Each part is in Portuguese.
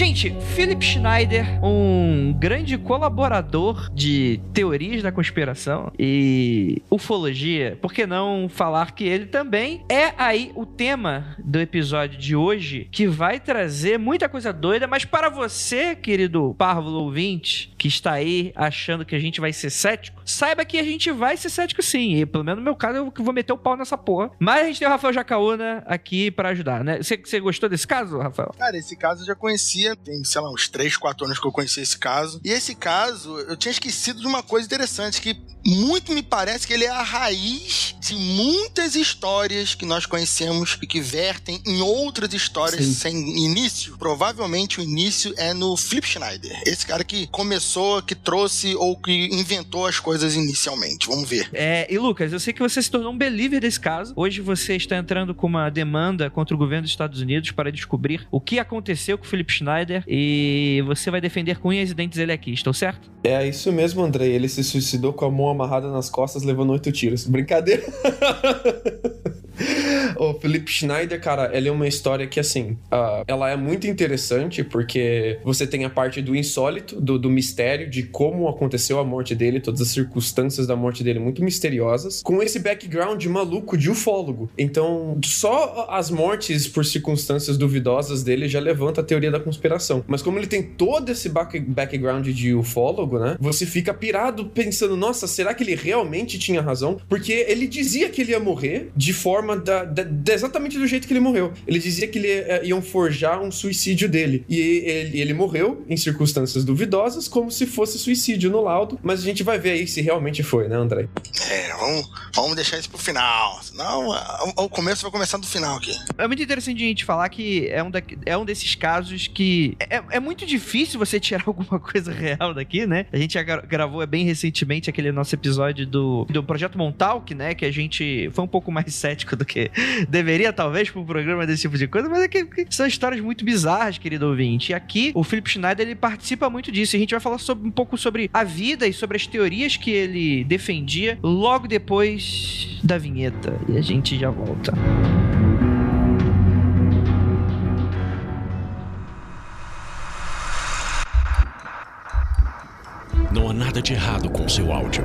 Gente, Philip Schneider, um grande colaborador de teorias da conspiração e ufologia, por que não falar que ele também é aí o tema do episódio de hoje, que vai trazer muita coisa doida, mas para você, querido Parvo ouvinte, que está aí achando que a gente vai ser cético, saiba que a gente vai ser cético sim, e pelo menos no meu caso eu vou meter o pau nessa porra. Mas a gente tem o Rafael Jacaúna aqui para ajudar, né? Você, gostou desse caso, Rafael? Cara, esse caso eu já conhecia, tem, sei lá, uns 3, 4 anos que eu conheci esse caso. E esse caso, eu tinha esquecido de uma coisa interessante, que muito me parece que ele é a raiz de muitas histórias que nós conhecemos e que vertem em outras histórias Sim. sem início. Provavelmente o início é no Flip Schneider. Esse cara que começou, que trouxe ou que inventou as coisas inicialmente. Vamos ver. É, e Lucas, eu sei que você se tornou um believer desse caso. Hoje você está entrando com uma demanda contra o governo dos Estados Unidos para descobrir o que aconteceu com o Philip Schneider e você vai defender unhas e dentes ele aqui, estou certo? É isso mesmo, André. Ele se suicidou com a mão amarrada nas costas, levando oito tiros. Brincadeira. o Felipe Schneider, cara, ela é uma história que, assim, uh, ela é muito interessante porque você tem a parte do insólito, do, do, mistério, de como aconteceu a morte dele, todas as circunstâncias da morte dele muito misteriosas, com esse background maluco de ufólogo. Então, só as mortes por circunstâncias duvidosas dele já levanta a teoria da conspiração. Mas como ele tem todo esse back background de ufólogo, né? Você fica pirado pensando, nossa, será que ele realmente tinha razão? Porque ele dizia que ele ia morrer de forma da, da, da exatamente do jeito que ele morreu. Ele dizia que ele eh, iam forjar um suicídio dele. E ele, ele morreu em circunstâncias duvidosas, como se fosse suicídio no laudo. Mas a gente vai ver aí se realmente foi, né, André? É, vamos, vamos deixar isso pro final. Senão o começo vai começar do final aqui. É muito interessante a gente falar que é um, da, é um desses casos que é, é muito difícil você tirar alguma coisa real daqui, né? A gente já gravou bem recentemente aquele nosso episódio do, do Projeto Montauk, né? Que a gente foi um pouco mais cético do que deveria, talvez, para um programa desse tipo de coisa, mas é que, que, são histórias muito bizarras, querido ouvinte. E aqui, o Philip Schneider, ele participa muito disso. E a gente vai falar sobre, um pouco sobre a vida e sobre as teorias que ele defendia logo depois da vinheta. E a gente já volta. Não há nada de errado com seu áudio.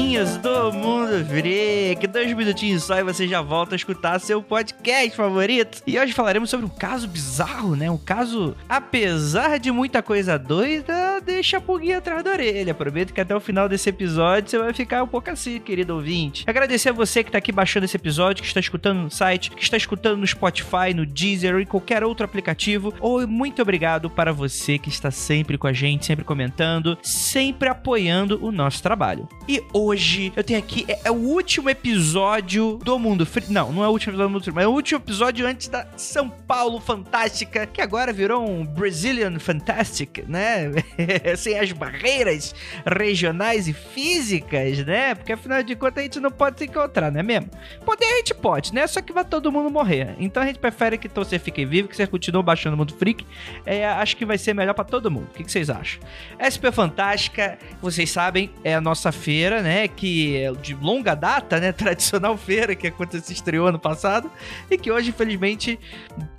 Recadinhos do Mundo Freak. Dois minutinhos só e você já volta a escutar seu podcast favorito. E hoje falaremos sobre um caso bizarro, né? Um caso, apesar de muita coisa doida, deixa a pulguinha atrás da orelha. Prometo que até o final desse episódio você vai ficar um pouco assim, querido ouvinte. Agradecer a você que tá aqui baixando esse episódio, que está escutando no site, que está escutando no Spotify, no Deezer ou em qualquer outro aplicativo. Ou muito obrigado para você que está sempre com a gente, sempre comentando, sempre apoiando o nosso trabalho. E hoje eu tenho aqui, é, é o último episódio do Mundo Free. Não, não é o último episódio do Mundo Free, mas é o último episódio antes da São Paulo Fantástica, que agora virou um Brazilian Fantastic, né? Sem as barreiras regionais e físicas, né? Porque afinal de contas a gente não pode se encontrar, não é mesmo? Poder a gente pode, né? Só que vai todo mundo morrer. Então a gente prefere que você fique vivo, que você continue baixando o Mundo Freak. É, acho que vai ser melhor para todo mundo. O que, que vocês acham? SP Fantástica, vocês sabem, é a nossa feira, né? Que é de longa data, né? Tradicional feira que aconteceu, estreou ano passado. E que hoje, infelizmente,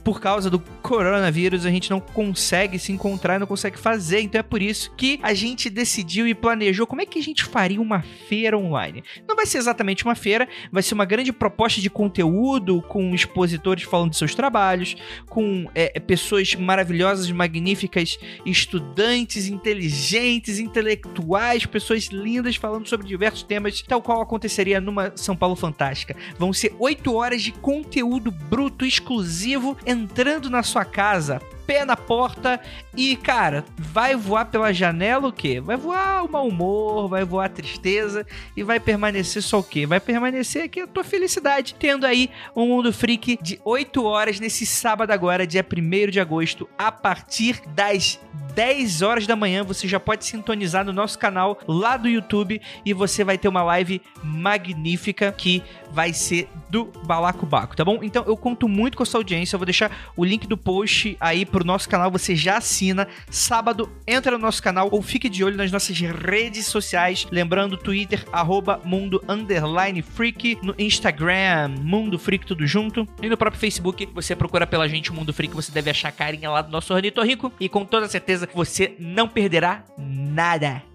por causa do coronavírus, a gente não consegue se encontrar não consegue fazer. Então é por isso que a gente decidiu e planejou como é que a gente faria uma feira online. Não vai ser exatamente uma feira, vai ser uma grande proposta de conteúdo com expositores falando de seus trabalhos, com é, pessoas maravilhosas, magníficas, estudantes inteligentes, intelectuais, pessoas lindas falando sobre diversos temas, tal qual aconteceria numa São Paulo Fantástica. Vão ser oito horas de conteúdo bruto exclusivo entrando na sua casa pé na porta e, cara, vai voar pela janela o quê? Vai voar o mau humor, vai voar a tristeza e vai permanecer só o quê? Vai permanecer aqui a tua felicidade, tendo aí um Mundo Freak de 8 horas nesse sábado agora, dia 1 de agosto, a partir das 10 horas da manhã. Você já pode sintonizar no nosso canal lá do YouTube e você vai ter uma live magnífica que vai ser do Balacobaco, tá bom? Então eu conto muito com a sua audiência. Eu vou deixar o link do post aí pro nosso canal. Você já assina. Sábado, entra no nosso canal ou fique de olho nas nossas redes sociais. Lembrando, Twitter, arroba Mundo Underline Freak. No Instagram, Mundo Freak, tudo junto. E no próprio Facebook, você procura pela gente o Mundo Freak. Você deve achar a carinha lá do nosso Ornitorrinco. E com toda certeza você não perderá nada.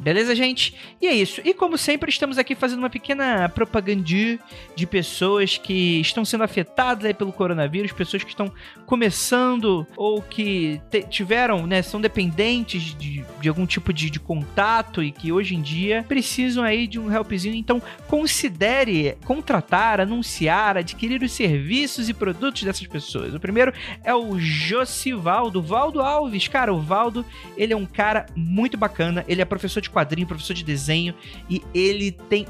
Beleza, gente? E é isso. E como sempre, estamos aqui fazendo uma pequena propaganda de pessoas que estão sendo afetadas pelo coronavírus, pessoas que estão começando ou que tiveram, né, são dependentes de, de algum tipo de, de, contato e que hoje em dia precisam aí de um helpzinho. Então, considere contratar, anunciar, adquirir os serviços e produtos dessas pessoas. O primeiro é o Josivaldo, Valdo Alves. Cara, o Valdo, ele é um cara muito bacana, ele é professor de de quadrinho, professor de desenho, e ele tem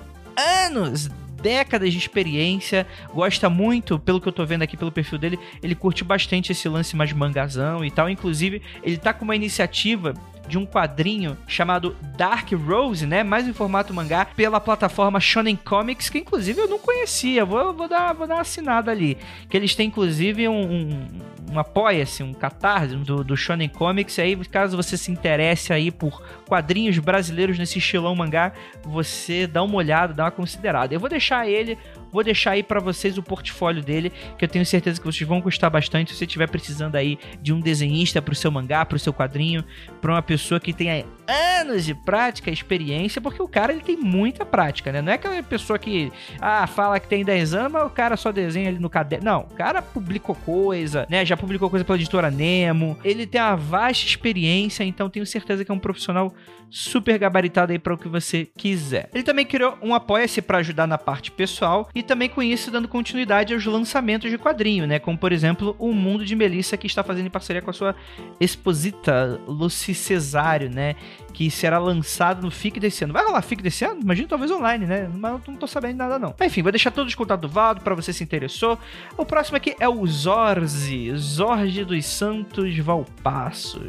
anos, décadas de experiência, gosta muito, pelo que eu tô vendo aqui pelo perfil dele, ele curte bastante esse lance mais mangazão e tal. Inclusive, ele tá com uma iniciativa de um quadrinho chamado Dark Rose, né? Mais em formato mangá, pela plataforma Shonen Comics, que inclusive eu não conhecia. Vou, vou, dar, vou dar uma assinada ali. Que eles têm inclusive um, um, um apoia-se, um catarse do, do Shonen Comics. Aí, caso você se interesse aí por quadrinhos brasileiros nesse estilão mangá, você dá uma olhada, dá uma considerada. Eu vou deixar ele Vou deixar aí para vocês o portfólio dele, que eu tenho certeza que vocês vão gostar bastante. Se você estiver precisando aí de um desenhista para o seu mangá, para o seu quadrinho, para uma pessoa que tenha anos de prática, experiência, porque o cara ele tem muita prática, né? Não é aquela pessoa que ah, fala que tem 10 anos, mas o cara só desenha ali no caderno. Não, o cara publicou coisa, né? Já publicou coisa pela editora Nemo. Ele tem uma vasta experiência, então tenho certeza que é um profissional super gabaritado aí para o que você quiser. Ele também criou um apoia-se para ajudar na parte pessoal e também com isso dando continuidade aos lançamentos de quadrinho, né? Como por exemplo, O Mundo de Melissa que está fazendo em parceria com a sua esposita Lucy Cesário, né? Que será lançado no FIC desse ano. Vai rolar FIC desse ano? Imagina talvez online, né? Mas não tô sabendo nada não. Enfim, vou deixar todos os contatos do Valdo para você se interessou. O próximo aqui é o Zorzi, Zorge dos Santos Valpasso.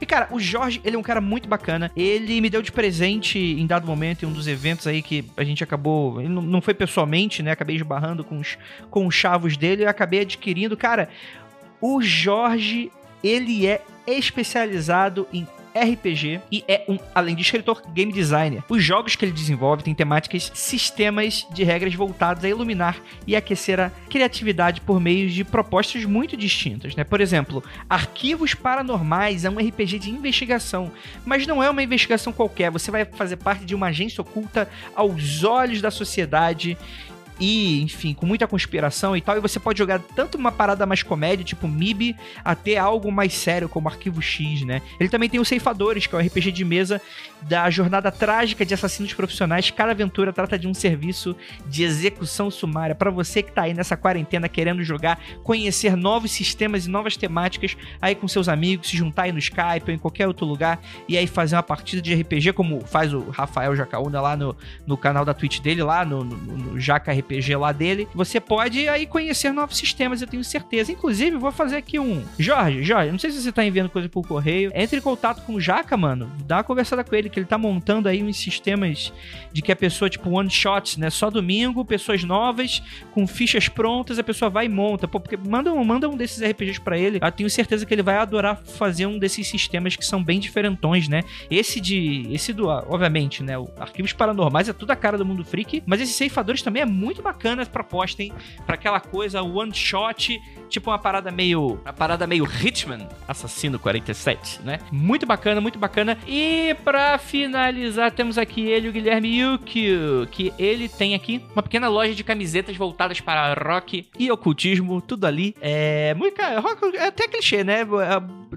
E cara, o Jorge, ele é um cara muito bacana. Ele ele me deu de presente em dado momento em um dos eventos aí que a gente acabou. Não foi pessoalmente, né? Acabei esbarrando com os, com os chavos dele e acabei adquirindo. Cara, o Jorge, ele é especializado em RPG e é um, além de escritor, game designer. Os jogos que ele desenvolve têm temáticas, sistemas de regras voltados a iluminar e aquecer a criatividade por meio de propostas muito distintas, né? Por exemplo, Arquivos Paranormais é um RPG de investigação, mas não é uma investigação qualquer. Você vai fazer parte de uma agência oculta aos olhos da sociedade e, enfim, com muita conspiração e tal. E você pode jogar tanto uma parada mais comédia, tipo MIB, até algo mais sério, como Arquivo X, né? Ele também tem os Ceifadores, que é um RPG de mesa da jornada trágica de assassinos profissionais. Cada aventura trata de um serviço de execução sumária para você que tá aí nessa quarentena querendo jogar, conhecer novos sistemas e novas temáticas aí com seus amigos, se juntar aí no Skype ou em qualquer outro lugar e aí fazer uma partida de RPG, como faz o Rafael Jacaúna lá no, no canal da Twitch dele, lá no, no, no Jaca RPG RPG lá dele, você pode aí conhecer novos sistemas, eu tenho certeza. Inclusive, vou fazer aqui um. Jorge, Jorge, não sei se você tá enviando coisa por correio. Entre em contato com o Jaca, mano. Dá uma conversada com ele, que ele tá montando aí uns sistemas de que a pessoa, tipo, one shot, né? Só domingo, pessoas novas, com fichas prontas, a pessoa vai e monta. Pô, porque manda um, manda um desses RPGs para ele. Eu tenho certeza que ele vai adorar fazer um desses sistemas que são bem diferentões, né? Esse de. Esse do. Obviamente, né? O Arquivos Paranormais é tudo a cara do mundo freak, mas esses ceifadores também é muito muito bacana a proposta, hein? Pra aquela coisa one shot, tipo uma parada meio. Uma parada meio Hitman, Assassino 47, né? Muito bacana, muito bacana. E pra finalizar, temos aqui ele, o Guilherme Yukio, que ele tem aqui uma pequena loja de camisetas voltadas para rock e ocultismo, tudo ali. É. Muito. Rock é até clichê, né?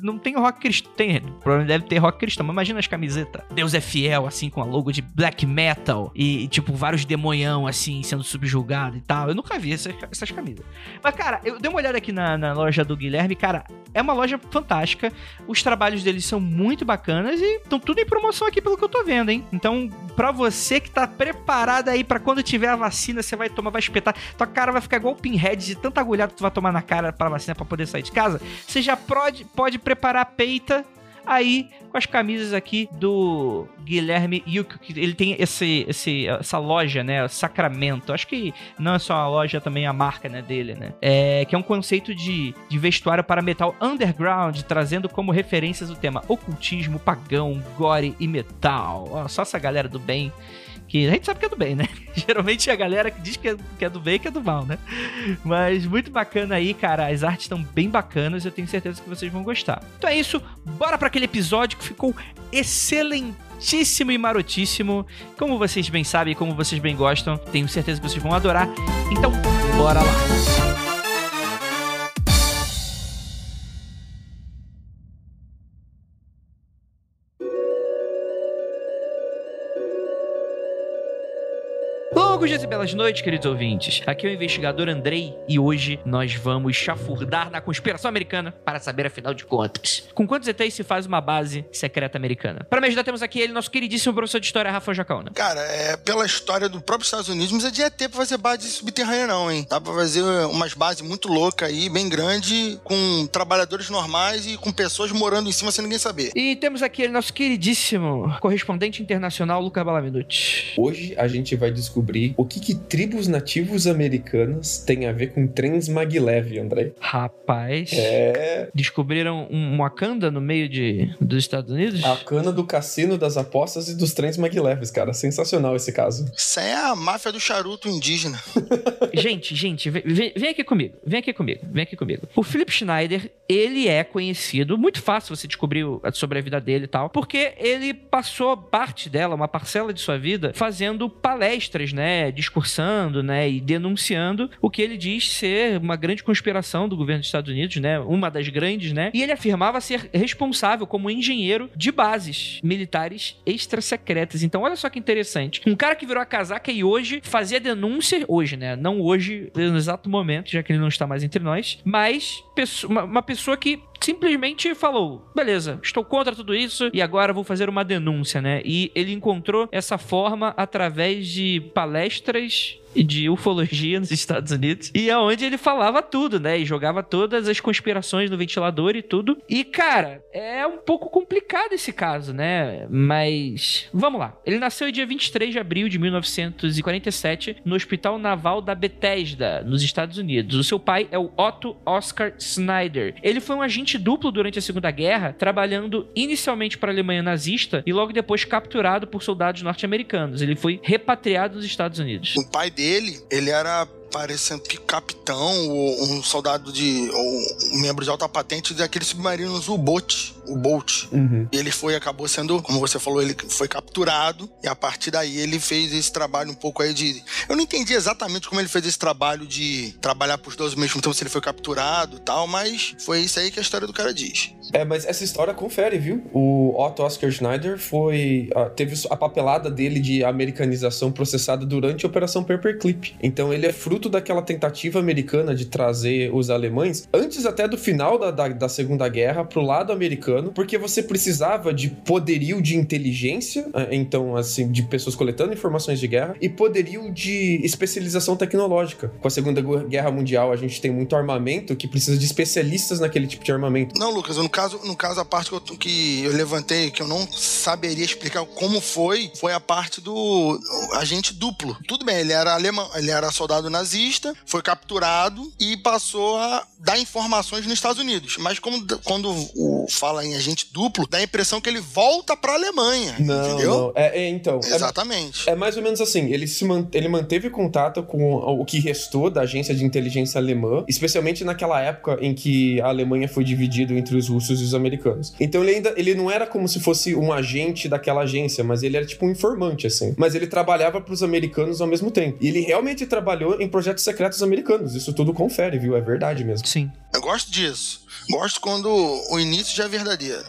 não tem rock cristão. Tem, provavelmente deve ter rock cristão, mas imagina as camisetas. Deus é fiel, assim, com a logo de black metal e, tipo, vários demonhão, assim, sendo subjugado e tal. Eu nunca vi essas, essas camisas. Mas, cara, eu dei uma olhada aqui na, na loja do Guilherme, cara, é uma loja fantástica. Os trabalhos deles são muito bacanas e estão tudo em promoção aqui pelo que eu tô vendo, hein? Então, pra você que tá preparado aí para quando tiver a vacina, você vai tomar, vai espetar, tua cara vai ficar igual o pinhead de tanta agulhada que tu vai tomar na cara pra vacina para poder sair de casa. Você já pode, pode preparar a peita aí com as camisas aqui do Guilherme Yuk, que ele tem esse, esse, essa loja, né, Sacramento. Acho que não é só a loja, também a marca, né, dele, né? É, que é um conceito de, de vestuário para metal underground, trazendo como referências o tema ocultismo, pagão, gore e metal. Só essa galera do bem que a gente sabe que é do bem, né? Geralmente a galera que diz que é, que é do bem que é do mal, né? Mas muito bacana aí, cara. As artes estão bem bacanas. Eu tenho certeza que vocês vão gostar. Então é isso. Bora para aquele episódio que ficou excelentíssimo e marotíssimo. Como vocês bem sabem, como vocês bem gostam, tenho certeza que vocês vão adorar. Então, bora lá. Longos dias e belas noites, queridos ouvintes. Aqui é o investigador Andrei e hoje nós vamos chafurdar na conspiração americana para saber, afinal de contas, com quantos ETs se faz uma base secreta americana. Para me ajudar, temos aqui ele, nosso queridíssimo professor de história, Rafa Jacauna. Cara, é pela história do próprio Estados Unidos, mas é de ET pra fazer base subterrânea, não, hein? Dá pra fazer umas bases muito loucas aí, bem grande, com trabalhadores normais e com pessoas morando em cima sem ninguém saber. E temos aqui ele, nosso queridíssimo correspondente internacional, Luca Balaminuti. Hoje a gente vai descobrir o que, que tribos nativos americanas têm a ver com trens maglev, André. Rapaz, É. descobriram um Wakanda no meio de, dos Estados Unidos? A cana do cassino, das apostas e dos trens maglevs, cara. Sensacional esse caso. Isso é a máfia do charuto indígena. Gente, gente, vem, vem- aqui comigo, vem aqui comigo, vem aqui comigo. O Philip Schneider, ele é conhecido, muito fácil você descobrir sobre a vida dele e tal, porque ele passou parte dela, uma parcela de sua vida, fazendo palestras, né, discursando, né, e denunciando o que ele diz ser uma grande conspiração do governo dos Estados Unidos, né, uma das grandes, né, e ele afirmava ser responsável como engenheiro de bases militares extrasecretas. Então, olha só que interessante. Um cara que virou a casaca e hoje fazia denúncia, hoje, né, não hoje, no exato momento, já que ele não está mais entre nós, mas uma pessoa que simplesmente falou: beleza, estou contra tudo isso e agora vou fazer uma denúncia, né? E ele encontrou essa forma através de palestras palestras de ufologia nos Estados Unidos e aonde ele falava tudo, né? E jogava todas as conspirações no ventilador e tudo. E cara, é um pouco complicado esse caso, né? Mas vamos lá. Ele nasceu dia 23 de abril de 1947 no Hospital Naval da Bethesda, nos Estados Unidos. O seu pai é o Otto Oscar Snyder. Ele foi um agente duplo durante a Segunda Guerra, trabalhando inicialmente para a Alemanha nazista e logo depois capturado por soldados norte-americanos. Ele foi repatriado nos Estados Unidos. O pai dele, ele era parecendo que capitão ou um soldado de. ou um membro de alta patente daqueles submarinos U-Boat. O Bolt. Uhum. Ele foi, acabou sendo, como você falou, ele foi capturado e a partir daí ele fez esse trabalho um pouco aí de. Eu não entendi exatamente como ele fez esse trabalho de trabalhar pros dois ao mesmo tempo, se ele foi capturado e tal, mas foi isso aí que a história do cara diz. É, mas essa história confere, viu? O Otto Oscar Schneider foi. ah, teve a papelada dele de americanização processada durante a Operação Paperclip. Então ele é fruto daquela tentativa americana de trazer os alemães, antes até do final da, da, da Segunda Guerra, pro lado americano, porque você precisava de poderio de inteligência, ah, então, assim, de pessoas coletando informações de guerra, e poderio de especialização tecnológica. Com a Segunda Guerra Mundial, a gente tem muito armamento que precisa de especialistas naquele tipo de armamento. Não, Lucas, no caso, no caso a parte que eu, que eu levantei, que eu não saberia explicar como foi, foi a parte do agente duplo. Tudo bem, ele era alemão, ele era soldado nazista, foi capturado e passou a dar informações nos Estados Unidos. Mas como quando o fala em agente duplo, dá a impressão que ele volta pra Alemanha, Não, entendeu? não. É, é, então. é- Exatamente. É mais ou menos assim, ele, se man- ele manteve contato com o que restou da agência de inteligência alemã, especialmente naquela época em que a Alemanha foi dividida entre os russos e os americanos. Então ele ainda ele não era como se fosse um agente daquela agência, mas ele era tipo um informante, assim. Mas ele trabalhava para os americanos ao mesmo tempo. E ele realmente trabalhou em projetos secretos americanos. Isso tudo confere, viu? É verdade mesmo. Sim. Eu gosto disso. Gosto quando o início já é verdadeiro.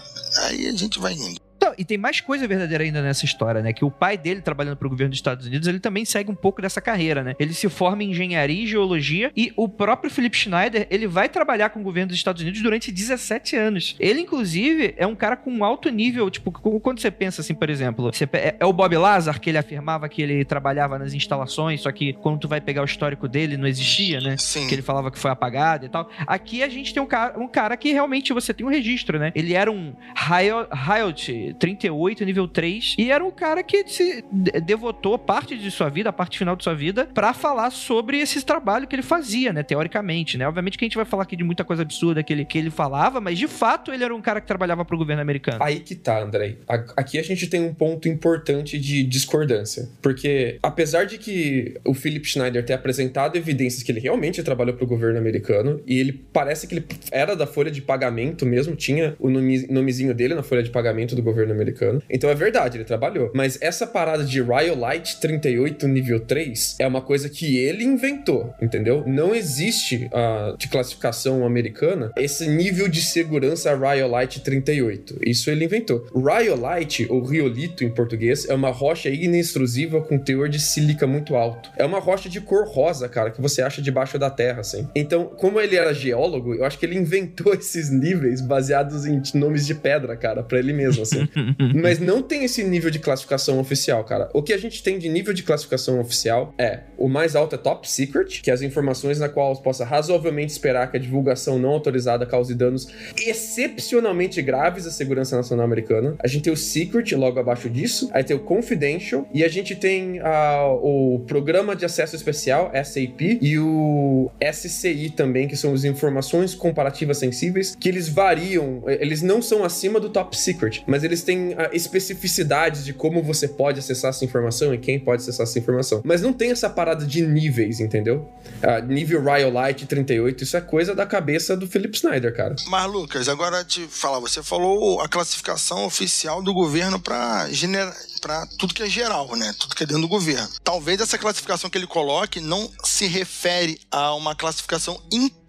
Aí a gente vai indo. Então, e tem mais coisa verdadeira ainda nessa história, né? Que o pai dele, trabalhando para o governo dos Estados Unidos, ele também segue um pouco dessa carreira, né? Ele se forma em engenharia e geologia e o próprio Philip Schneider, ele vai trabalhar com o governo dos Estados Unidos durante 17 anos. Ele, inclusive, é um cara com um alto nível, tipo, quando você pensa assim, por exemplo, você, é, é, o Bob Lazar que ele afirmava que ele trabalhava nas instalações, só que quando tu vai pegar o histórico dele, não existia, né? Sim. Que ele falava que foi apagado e tal. Aqui a gente tem um cara, um cara que realmente você tem um registro, né? Ele era um Riot 38, nível 3, e era um cara que se devotou parte de sua vida, a parte final de sua vida, para falar sobre esse trabalho que ele fazia, né? Teoricamente, né? Obviamente que a gente vai falar aqui de muita coisa absurda que ele, que ele falava, mas de fato ele era um cara que trabalhava pro governo americano. Aí que tá, Andrei. Aqui a gente tem um ponto importante de discordância. Porque, apesar de que o Philip Schneider ter apresentado evidências que ele realmente trabalhou pro governo americano, e ele parece que ele era da folha de pagamento mesmo, tinha o nome, nomezinho dele na folha de pagamento do governo americano. Então é verdade, ele trabalhou. Mas essa parada de Rhyolite 38 nível 3 é uma coisa que ele inventou, entendeu? Não existe uh, de classificação americana esse nível de segurança Rhyolite 38. Isso ele inventou. Rhyolite, ou riolito em português, é uma rocha inextrusiva com teor de sílica muito alto. É uma rocha de cor rosa, cara, que você acha debaixo da terra, assim. Então, como ele era geólogo, eu acho que ele inventou esses níveis baseados em nomes de pedra, cara, para ele mesmo, assim. Mas não tem esse nível de classificação oficial, cara. O que a gente tem de nível de classificação oficial é o mais alto é top secret, que é as informações na qual possa razoavelmente esperar que a divulgação não autorizada cause danos excepcionalmente graves à segurança nacional americana. A gente tem o secret logo abaixo disso, aí tem o confidential e a gente tem uh, o programa de acesso especial SAP e o SCI também, que são as informações comparativas sensíveis, que eles variam, eles não são acima do top secret, mas eles têm uh, especificidades de como você pode acessar essa informação e quem pode acessar essa informação. Mas não tem essa parada de níveis, entendeu? Uh, nível Rhyolite 38, isso é coisa da cabeça do Philip Snyder, cara. Mas, Lucas, agora te falar, você falou a classificação oficial do governo para gener... para tudo que é geral, né? Tudo que é dentro do governo. Talvez essa classificação que ele coloque não se refere a uma classificação interna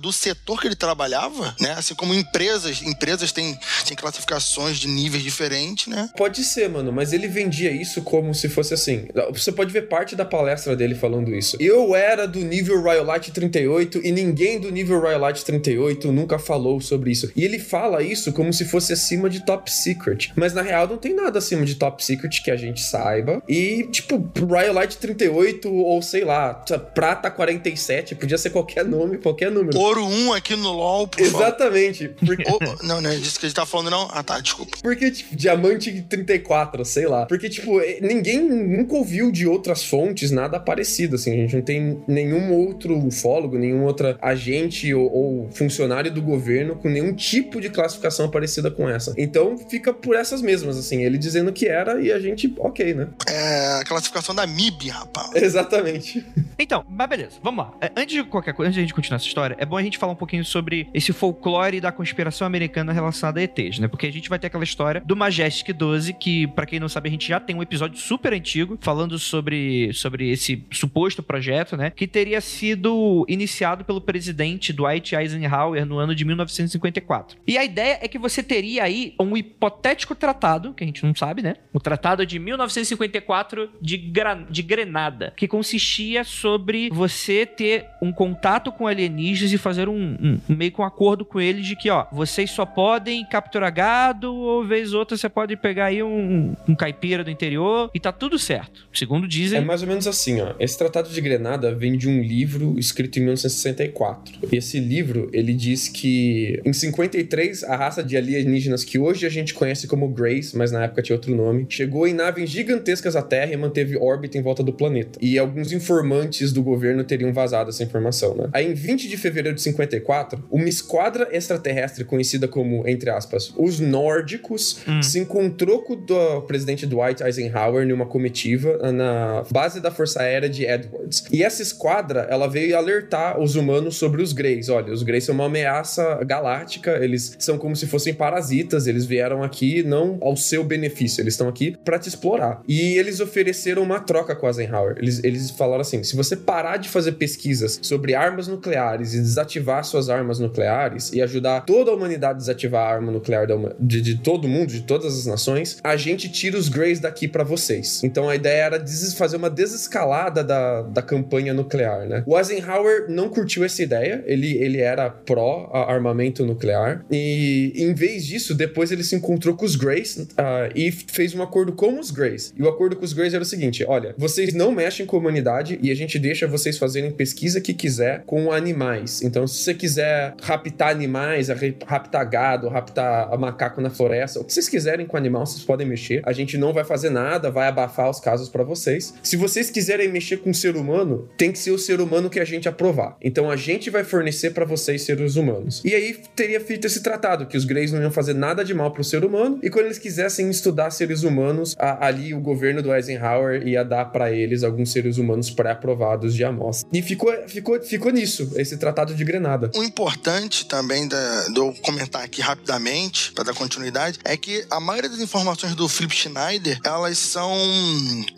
do setor que ele trabalhava, né? Assim como empresas, empresas têm, têm classificações de níveis diferentes, né? Pode ser, mano, mas ele vendia isso como se fosse assim. Você pode ver parte da palestra dele falando isso. Eu era do nível Rhyolite 38 e ninguém do nível Rhyolite 38 nunca falou sobre isso. E ele fala isso como se fosse acima de Top Secret. Mas na real não tem nada acima de Top Secret que a gente saiba. E, tipo, Rhyolite 38 ou sei lá, Prata 47, podia ser qualquer nome, qualquer número. Ouro 1 aqui no LoL, por Exatamente. Porque... Oh, não, não é disso que a gente tá falando, não? Ah, tá, desculpa. Porque, tipo, Diamante 34, sei lá. Porque, tipo, ninguém nunca ouviu de outras fontes nada parecido, assim. A gente não tem nenhum outro ufólogo, nenhum outro agente ou, ou funcionário do governo com nenhum tipo de classificação parecida com essa. Então, fica por essas mesmas, assim. Ele dizendo que era e a gente, ok, né? É a classificação da MIB, rapaz. Exatamente. Então, mas beleza, vamos lá. É, antes de qualquer coisa, antes de a gente continuar essa história, é bom a gente falar um pouquinho sobre esse folclore da conspiração americana relacionada a ETs, né? Porque a gente vai ter aquela história do Majestic 12, que, para quem não sabe, a gente já tem um episódio super antigo falando sobre, sobre esse suposto projeto, né? Que teria sido iniciado pelo presidente Dwight Eisenhower no ano de 1954. E a ideia é que você teria aí um hipotético tratado, que a gente não sabe, né? O tratado de 1954 de, Gra de Grenada, que consistia sobre você ter um contato com alienígenas e fazer um, um, meio com um acordo com eles de que, ó, vocês só podem capturar gado ou vez outra você pode pegar aí um, um caipira do interior e tá tudo certo. Segundo dizem. É mais ou menos assim, ó. Esse Tratado de Grenada vem de um livro escrito em 1964. E esse livro, ele diz que em 53 a raça de alienígenas que hoje a gente conhece como Grace, mas na época tinha outro nome, chegou em naves gigantescas à Terra e manteve órbita em volta do planeta. E alguns informantes do governo teriam vazado essa informação, né? Aí em 20 20 de fevereiro de 54, uma esquadra extraterrestre conhecida como, entre aspas, os nórdicos, Hum. se encontrou com o presidente Dwight Eisenhower numa comitiva na base da Força Aérea de Edwards. E essa esquadra, ela veio alertar os humanos sobre os Greys. Olha, os Greys são uma ameaça galáctica, eles são como se fossem parasitas, eles vieram aqui não ao seu benefício, eles estão aqui pra te explorar. E eles ofereceram uma troca com Eisenhower. Eles, eles falaram assim: se você parar de fazer pesquisas sobre armas nucleares e desativar suas armas nucleares e ajudar toda a humanidade a desativar a arma nuclear de, de todo mundo, de todas as nações, a gente tira os Greys daqui pra vocês. Então a ideia era fazer uma desescalada da, da campanha nuclear, né? O Eisenhower não curtiu essa ideia, ele, ele era pró armamento nuclear e em vez disso, depois ele se encontrou com os Greys ah, e fez um acordo com os Greys. E o acordo com os Greys era o seguinte: olha, vocês não mexem com a humanidade e a gente deixa vocês fazerem pesquisa que quiser com animais. Então, se você quiser raptar animais, raptar gado, raptar macaco na floresta, o que vocês quiserem com animal, vocês podem mexer. A gente não vai fazer nada, vai abafar os casos pra vocês. Se vocês quiserem mexer com o ser humano, tem que ser o ser humano que a gente aprovar. Então a gente vai fornecer pra vocês seres humanos. E aí teria feito esse tratado que os Greys não iam fazer nada de mal pro ser humano e quando eles quisessem estudar seres humanos, a- ali o governo do Eisenhower ia dar pra eles alguns seres humanos pré-aprovados de amostra. E ficou, ficou, ficou nisso, esse tratado de Grenada. O importante também da, de eu comentar aqui rapidamente, para dar continuidade, é que a maioria das informações do Philip Schneider, elas são,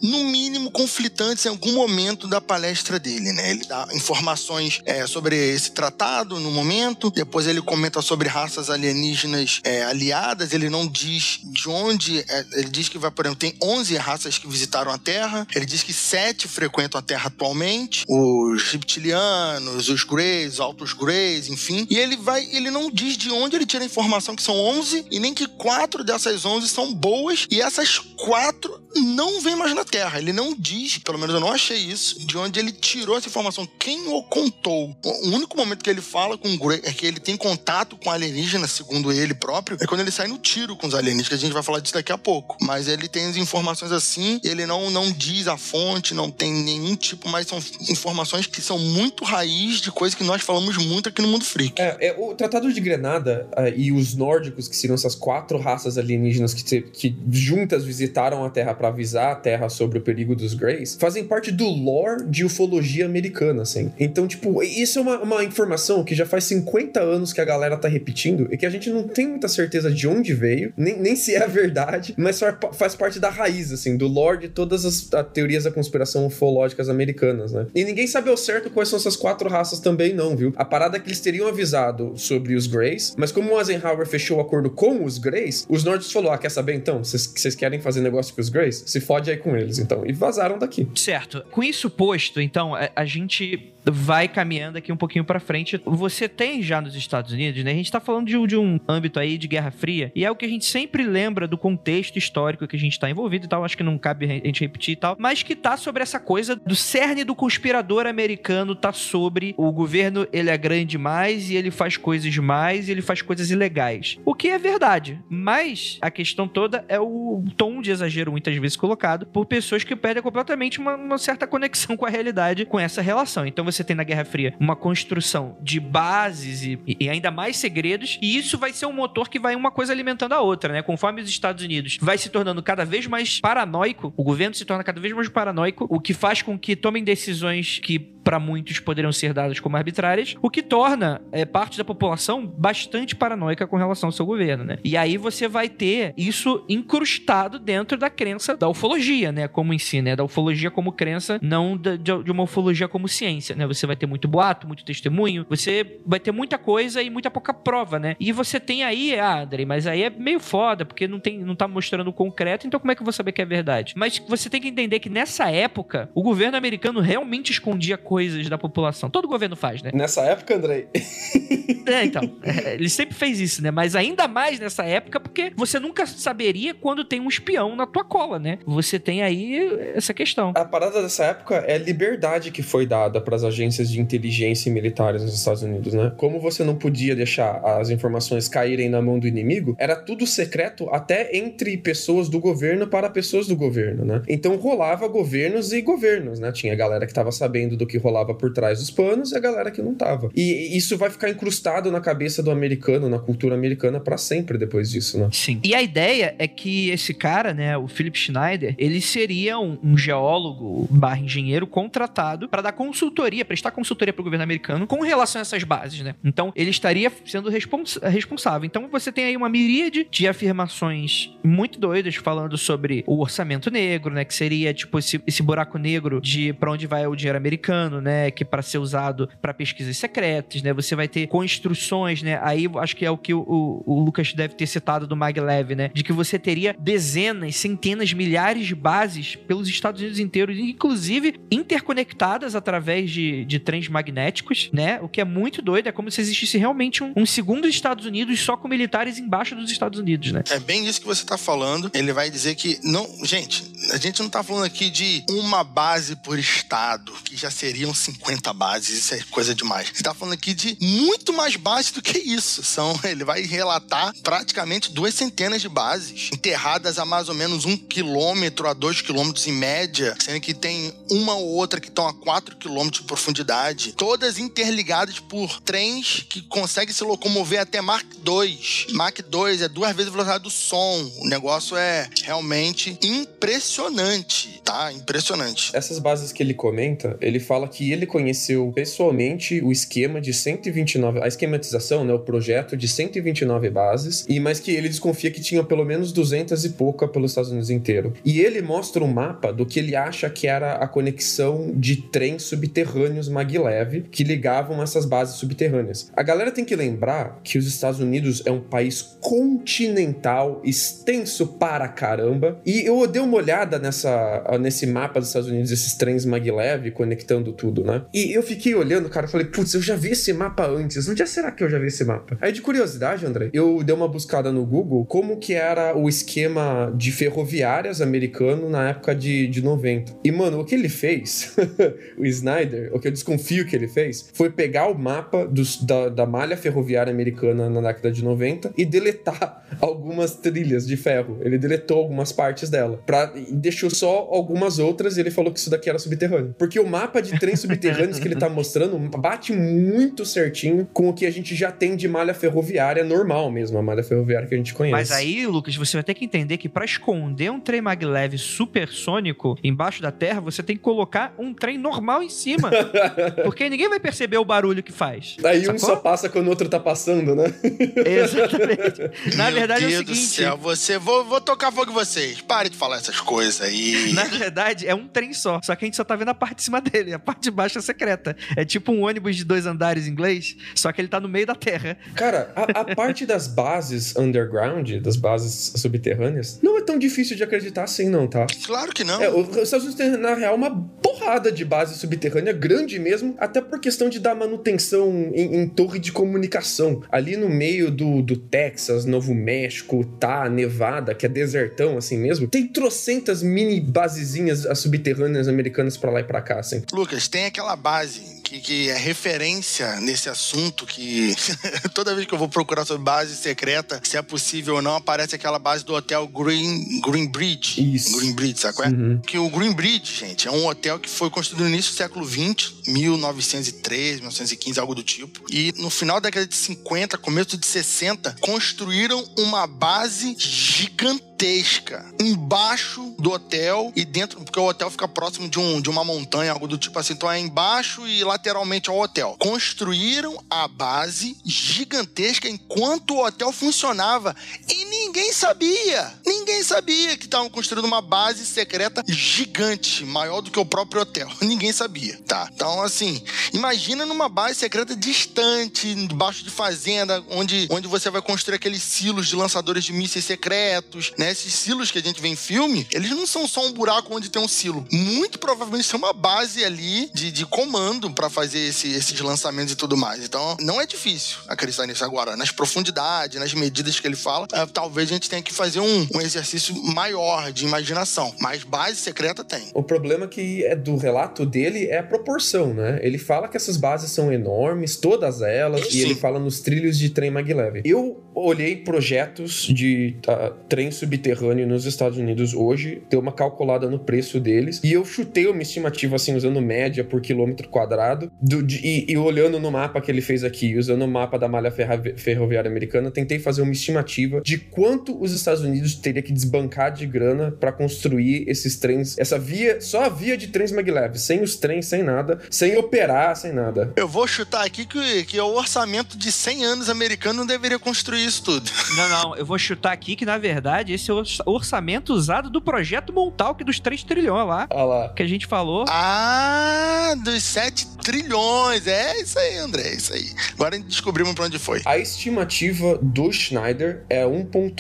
no mínimo, conflitantes em algum momento da palestra dele, né? Ele dá informações é, sobre esse tratado no momento, depois ele comenta sobre raças alienígenas é, aliadas, ele não diz de onde, é, ele diz que vai, por exemplo, tem 11 raças que visitaram a Terra, ele diz que sete frequentam a Terra atualmente, os reptilianos, os Greys, os altos Greys, enfim. E ele vai, ele não diz de onde ele tira a informação que são 11 e nem que quatro dessas 11 são boas e essas quatro não vêm mais na Terra. Ele não diz, pelo menos eu não achei isso, de onde ele tirou essa informação, quem o contou. O único momento que ele fala com o Grey é que ele tem contato com alienígena, segundo ele próprio, é quando ele sai no tiro com os alienígenas, que a gente vai falar disso daqui a pouco. Mas ele tem as informações assim, ele não, não diz a fonte, não tem nenhum tipo, mas são informações que são muito raiz de coisa que nós falamos muito aqui no Mundo Freak. É, é, o Tratado de Grenada ah, e os nórdicos, que seriam essas quatro raças alienígenas que, te- que juntas visitaram a Terra pra avisar a Terra sobre o perigo dos Greys, fazem parte do lore de ufologia americana, assim. Então, tipo, isso é uma, uma informação que já faz 50 anos que a galera tá repetindo e que a gente não tem muita certeza de onde veio, nem, nem se é verdade, mas fa- faz parte da raiz, assim, do lore de todas as teorias da conspiração ufológicas americanas, né? E ninguém sabe ao certo quais são essas quatro raças também, não, viu? A parada é que eles teriam avisado sobre os Greys, mas como o Eisenhower fechou o acordo com os Greys, os nórdicos falou: ah, quer saber então? Vocês querem fazer negócio com os Greys? Se fode aí com eles, então. E vazaram daqui. Certo. Com isso posto, então, a, a gente vai caminhando aqui um pouquinho pra frente. Você tem já nos Estados Unidos, né? A gente tá falando de, um- de um âmbito aí de Guerra Fria, e é o que a gente sempre lembra do contexto histórico que a gente tá envolvido e tal. Acho que não cabe a gente repetir e tal, mas que tá sobre essa coisa do cerne do conspirador americano, tá sobre o governo, ele é grande demais e ele faz coisas demais e ele faz coisas ilegais. O que é verdade, mas a questão toda é o tom de exagero muitas vezes colocado por pessoas que perdem completamente uma, uma certa conexão com a realidade com essa relação. Então você tem na Guerra Fria uma construção de bases e, e ainda mais segredos, e isso vai ser um motor que vai uma coisa alimentando a outra, né? Conforme os Estados Unidos vai se tornando cada vez mais paranoico, o governo se torna cada vez mais paranoico, o que faz com que tomem decisões que para muitos poderiam ser dadas como arbitrárias, o que torna é, parte da população bastante paranoica com relação ao seu governo, né? E aí você vai ter isso incrustado dentro da crença da ufologia, né? Como em si, né? Da ufologia como crença, não de, uma ufologia como ciência, né? Você vai ter muito boato, muito testemunho, você vai ter muita coisa e muita pouca prova, né? E você tem aí, ah, Andrei, mas aí é meio foda, porque não, tem, não tá mostrando concreto, então como é que eu vou saber que é verdade? Mas você tem que entender que nessa época, o governo americano realmente escondia coisas da população. Todo governo faz, né? Nessa época, Andrei, É, então. é, ele sempre fez isso, né? Mas ainda mais nessa época, porque você nunca saberia quando tem um espião na tua cola, né? Você tem aí essa questão. a parada dessa época é a liberdade que foi dada para as agências de inteligência e militares nos Estados Unidos, né? Como você não podia deixar as informações caírem na mão do inimigo, era tudo secreto até entre pessoas do governo para pessoas do governo, né? Então rolava governos e governos, né? Tinha galera que tava sabendo do que rolava por trás dos panos e a galera que não tava. E isso vai ficar incrustado na cabeça do americano, na cultura americana para sempre depois disso, né? Sim. E a ideia é que esse cara, né, o Philip Schneider, ele seria um, um geólogo barra engenheiro contratado para dar consultoria, prestar consultoria para o governo americano com relação a essas bases, né? Então, ele estaria sendo respons responsável. Então, você tem aí uma miríade de afirmações muito doidas falando sobre o orçamento negro, né, que seria tipo esse, esse buraco negro de para onde vai o dinheiro americano, né, que para ser usado para pesquisas secretas, né? Você vai ter construções, né? Aí acho que é o que o, o, o Lucas deve ter citado do Maglev, né? De que você teria dezenas, centenas, milhares de bases pelos Estados Unidos inteiros, inclusive interconectadas através de, de trens magnéticos, né? O que é muito doido, é como se existisse realmente um, um segundo Estados Unidos só com militares embaixo dos Estados Unidos, né? É bem isso que você tá falando. Ele vai dizer que não, gente, a gente não tá falando aqui de uma base por estado, que já seriam 50 bases, isso é coisa demais. Ele tá falando aqui de muito mais bases do que isso. São, ele vai relatar praticamente duas centenas de bases, enterradas a mais ou menos um quilômetro a dois quilômetros em média, sendo que tem uma ou outra que estão a quatro quilômetros de profundidade, todas interligadas por trens que conseguem se locomover até Mach 2. Mach 2 é duas vezes a velocidade do som. O negócio é realmente impressionante, tá? Impressionante. Essas bases que ele comenta, ele fala que ele conheceu pessoalmente o esquema de 129, a esquematização, né, o projeto de 129 bases, e mas que ele desconfia que tinha pelo menos 200 e pouca pelos Estados Unidos inteiro. E ele mostra um mapa do que ele acha que era a conexão de trens subterrâneos maglev que ligavam essas bases subterrâneas. A galera tem que lembrar que os Estados Unidos é um país continental, extenso para caramba, e eu dei uma olhada nessa, nesse mapa dos Estados Unidos, esses trens maglev conectando tudo, né? E eu fiquei olhando, cara, falei, putz, eu já vi esse mapa antes. Onde é será que eu já vi esse mapa? Aí de curiosidade, André, eu dei uma buscada no Google como que era o esquema de ferroviárias americano na época de, de 90. E, mano, o que ele fez, o Snyder, o que eu desconfio que ele fez, foi pegar o mapa dos, da, da malha ferroviária americana na década de 90 e deletar algumas trilhas de ferro. Ele deletou algumas partes dela. Pra, deixou só algumas outras e ele falou que isso daqui era subterrâneo. Porque o mapa de trens subterrâneos que ele tá mostrando bate muito certinho com o que a gente já tem de malha ferroviária normal mesmo, a malha ferroviária que a gente conhece. Mas aí, Lucas, você vai ter que entender que para esconder um trem maglev supersônico embaixo da terra, você tem que colocar um trem normal em cima. porque ninguém vai perceber o barulho que faz. Aí sacou? um só passa quando o outro tá passando, né? Exatamente. Na Meu verdade Deus é o seguinte. do céu, você, vou, vou tocar fogo em vocês. Pare de falar essas coisas aí. Na verdade, é um trem só. Só que a gente só tá vendo a parte de cima dele. A parte de baixo é secreta. É tipo um ônibus de dois andares inglês, só que ele tá no meio da terra. Cara, a, a parte das bases underground, das bases subterrâneas, não é tão difícil de acreditar assim, não, tá? Claro que não. É, os Estados Unidos tem, na real, uma porrada de base subterrânea, grande mesmo, até por questão de dar manutenção em, em torre de comunicação. Ali no meio do, do Texas, Novo México, tá, Nevada, que é desertão assim mesmo, tem trocentas mini basezinhas subterrâneas americanas para lá e pra cá, assim. Lucas, tem aquela base que, que, é referência nesse assunto que toda vez que eu vou procurar sobre base secreta, se é possível ou não, aparece aquela base do hotel Green, Green Bridge. Isso. Green Bridge, sabe qual é? Uhum. Que o Green Bridge, gente, é um hotel que foi construído no início do século XX, 1913, 1915, algo do tipo. E no final da década de 50, começo de 60, construíram uma base gigantesca embaixo do hotel e dentro, porque o hotel fica próximo de, um, de uma montanha, algo do tipo assim, então é embaixo e lateralmente ao hotel. Construíram a base gigantesca enquanto o hotel funcionava e ninguém sabia. Ninguém sabia que estavam construindo uma base secreta gigante, maior do que o próprio hotel. Ninguém sabia, tá? Então, assim, imagina numa base secreta distante, debaixo de fazenda, onde, onde você vai construir aqueles silos de lançadores de mísseis secretos, né? Esses silos que a gente vê em filme, eles não são só um buraco onde tem um silo. Muito provavelmente são uma base ali de, de comando para fazer esse, esses lançamentos e tudo mais. Então, não é difícil acreditar nisso agora. Nas profundidades, nas medidas que ele fala, é, talvez a gente tenha que fazer um, um exercício maior de imaginação. Mas base secreta tem. O problema que é do relato dele é a proporção, né? Ele fala que essas bases são enormes, todas elas, Sim. e ele fala nos trilhos de trem maglev. Eu olhei projetos de uh, trem subterrâneo nos Estados Unidos hoje, dei uma calculada no preço deles, e eu chutei uma estimativa assim, usando média por quilômetro quadrado, do, de, e, e, olhando no mapa que ele fez aqui, usando o mapa da malha ferroviária americana, tentei fazer uma estimativa de quanto os Estados Unidos teria que desbancar de grana para construir esses trens, essa via, só a via de trens maglev, sem os trens, sem nada, sem operar, sem nada. Eu vou chutar aqui que, que o orçamento de 100 anos americano não deveria construir isso tudo. Não, não, eu vou chutar aqui que, na verdade, esse é o orçamento usado do projeto Montauk dos 3 trilhões lá. Olha lá. Que a gente falou. Ah, dos 7 trilhões. É isso aí, André, é isso aí. Agora descobrimos pra onde foi. A estimativa do Schneider é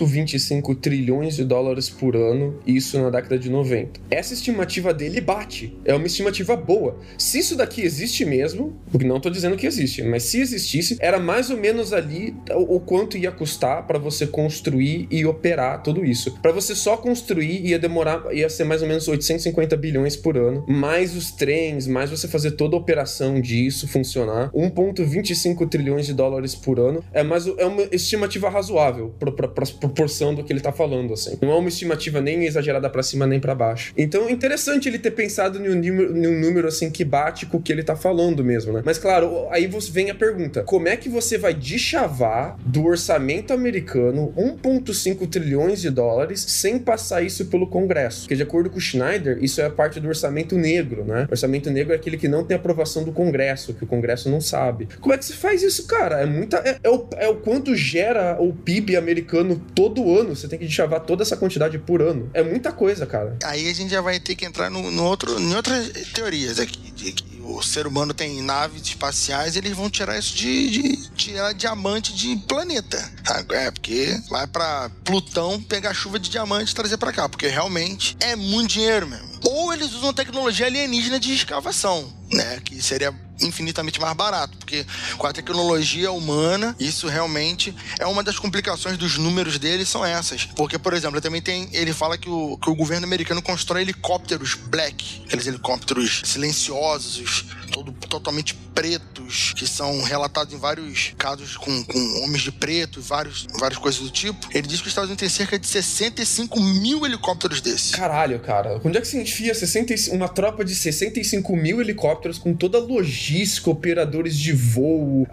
1,25 trilhões de dólares por ano, isso na década de 90. Essa estimativa dele bate. É uma estimativa boa. Se isso daqui existe mesmo, porque não tô dizendo que existe, mas se existisse, era mais ou menos ali o, quanto ia custar para você construir e operar tudo isso. Para você só construir ia demorar, ia ser mais ou menos 850 bilhões por ano, mais os trens, mais você fazer toda a operação disso funcionar. 1,25 trilhões de dólares por ano é mais é uma estimativa razoável para proporção do que ele tá falando, assim. Não é uma estimativa nem exagerada para cima nem para baixo. Então, interessante ele ter pensado em um, número, em um número assim que bate com o que ele tá falando mesmo, né? Mas claro, aí vem a pergunta: como é que você vai deschavar do orçamento americano 1,5 trilhões de dólares sem passar isso pelo Congresso? Porque, de acordo com o Schneider, isso é parte do orçamento negro, né? O orçamento negro é aquele que não tem aprovação do Congresso, que o Congresso não sabe. Como é que você faz isso, cara? É muita. É, é, o, é o quanto gera o PIB americano todo ano. Você tem que deschavar toda essa quantidade por ano. É muita coisa, cara. Aí a gente já vai ter que entrar no, no outro, em outras teorias aqui, de que o ser humano tem naves espaciais, eles vão tirar isso de, de tirar diamante de planeta. É, porque vai para Plutão pegar chuva de diamante e trazer para cá, porque realmente é muito dinheiro mesmo. Ou eles usam tecnologia alienígena de escavação, né? Que seria infinitamente mais barato, porque com a tecnologia humana, isso realmente é uma das complicações dos números dele são essas. Porque, por exemplo, também tem, ele fala que o, que o governo americano constrói helicópteros black, aqueles helicópteros silenciosos, todo, totalmente pretos, que são relatados em vários casos com, com homens de preto, vários, várias coisas do tipo. Ele diz que os Estados Unidos tem cerca de 65 mil helicópteros desses. Caralho, cara. Onde é que se enfia 65, uma tropa de 65 mil helicópteros com toda a logística, operadores de voo,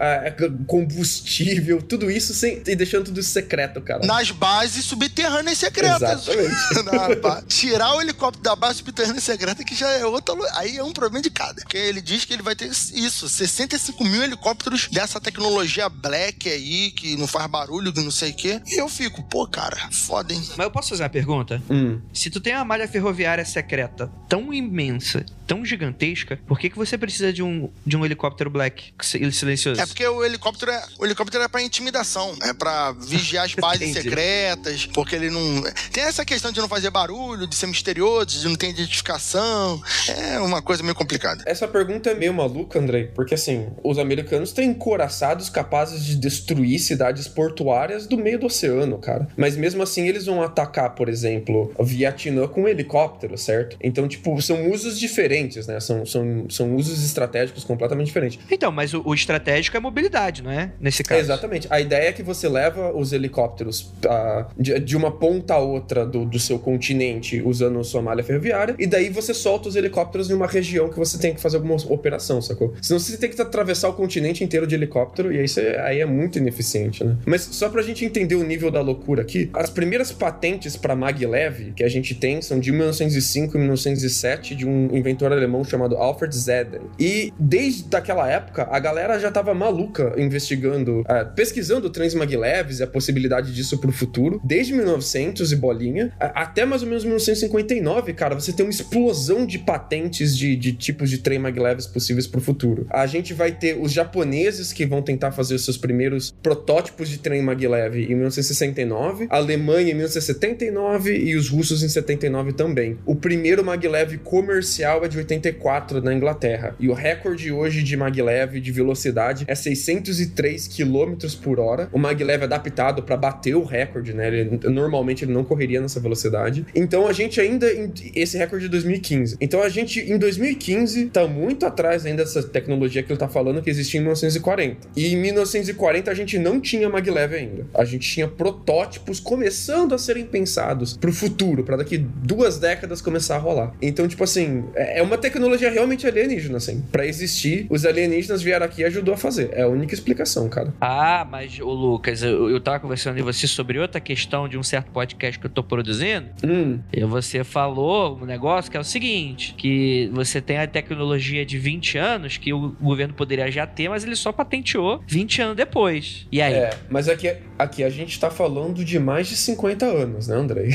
combustível, tudo isso sem, e deixando tudo secreto, cara? Nas bases subterrâneas secretas. Exatamente. Tirar o helicóptero da base subterrânea secreta que já é outra. Aí é um problema de cada. Porque ele diz que ele vai ter isso: 65 mil helicópteros dessa tecnologia black aí, que não faz barulho, que não sei o quê. E eu fico, pô, cara, foda, hein? Mas eu posso fazer uma pergunta? Hum. Se tu tem uma malha ferroviária secreta tão imensa, tão gigantesca, por que, que você precisa de um, de um helicóptero black silencioso? É porque o helicóptero é, o helicóptero é pra intimidação, é pra vigiar as bases secretas, porque ele não. Tem essa questão de não fazer barulho, de ser misterioso, de não ter identificação. É uma coisa meio complicada. Essa pergunta é meio maluca, Andrei, porque assim, os americanos têm encoraçados capazes de destruir cidades portuárias do meio do oceano, cara. Mas mesmo assim, eles vão atacar, por exemplo, o Vietnã com um helicóptero, certo? Então, tipo, são usos diferentes, né? São, são, são usos estratégicos completamente diferentes. Então, mas o, o estratégico é mobilidade, não é? Nesse caso. exatamente. A ideia é que você leva os helicópteros uh, de, de, uma ponta a outra do, do seu continente usando sua malha ferroviária, e daí você solta os helicópteros em uma região que você tem que fazer alguma operação, sacou? Senão você tem que atravessar o continente inteiro de helicóptero, e aí, você, aí é muito ineficiente, né? Mas só pra gente entender o nível da loucura aqui, as primeiras patentes para maglev que a gente tem são de 1905 e 1907, de um inventor alemão chamado Alfred Zeden. E desde aquela época, a galera já tava maluca investigando, uh, pesquisando trens maglevs e a possibilidade disso pro futuro, desde 1900 e bolinha, até mais ou menos 1959, cara, você tem uma explosão de patentes de, de tipos de trem maglevs possíveis pro futuro. A gente vai ter os japoneses que vão tentar fazer os seus primeiros protótipos de trem maglev em 1969, a Alemanha em 1979 e os russos em 79 também. O primeiro maglev comercial é de 84 na Inglaterra e o recorde hoje de maglev de velocidade é 603 km por hora. O maglev é adaptado para bater o recorde, né? Ele, normalmente ele não correria nessa velocidade. Então a gente ainda esse recorde de 2015. Então a gente em 2015 tá muito atrás ainda dessa tecnologia que ele tá falando que existia em 1940. E em 1940 a gente não tinha maglev ainda. A gente tinha protótipos começando a serem pensados pro futuro, para daqui duas décadas começar a rolar. Então, tipo assim, é, é uma tecnologia realmente alienígena, assim. Para existir, os alienígenas vieram aqui e ajudou a fazer. É a única explicação, cara. Ah, mas, o Lucas, eu, eu tava conversando com você sobre outra questão de um certo podcast que eu tô produzindo. Hum. E você falou um negócio que é o seguinte: que você tem a tecnologia de 20 anos que o governo poderia já ter, mas ele só patenteou 20 anos depois. E aí? É, mas aqui, aqui a gente tá falando de mais de 50 anos, né, Andrei?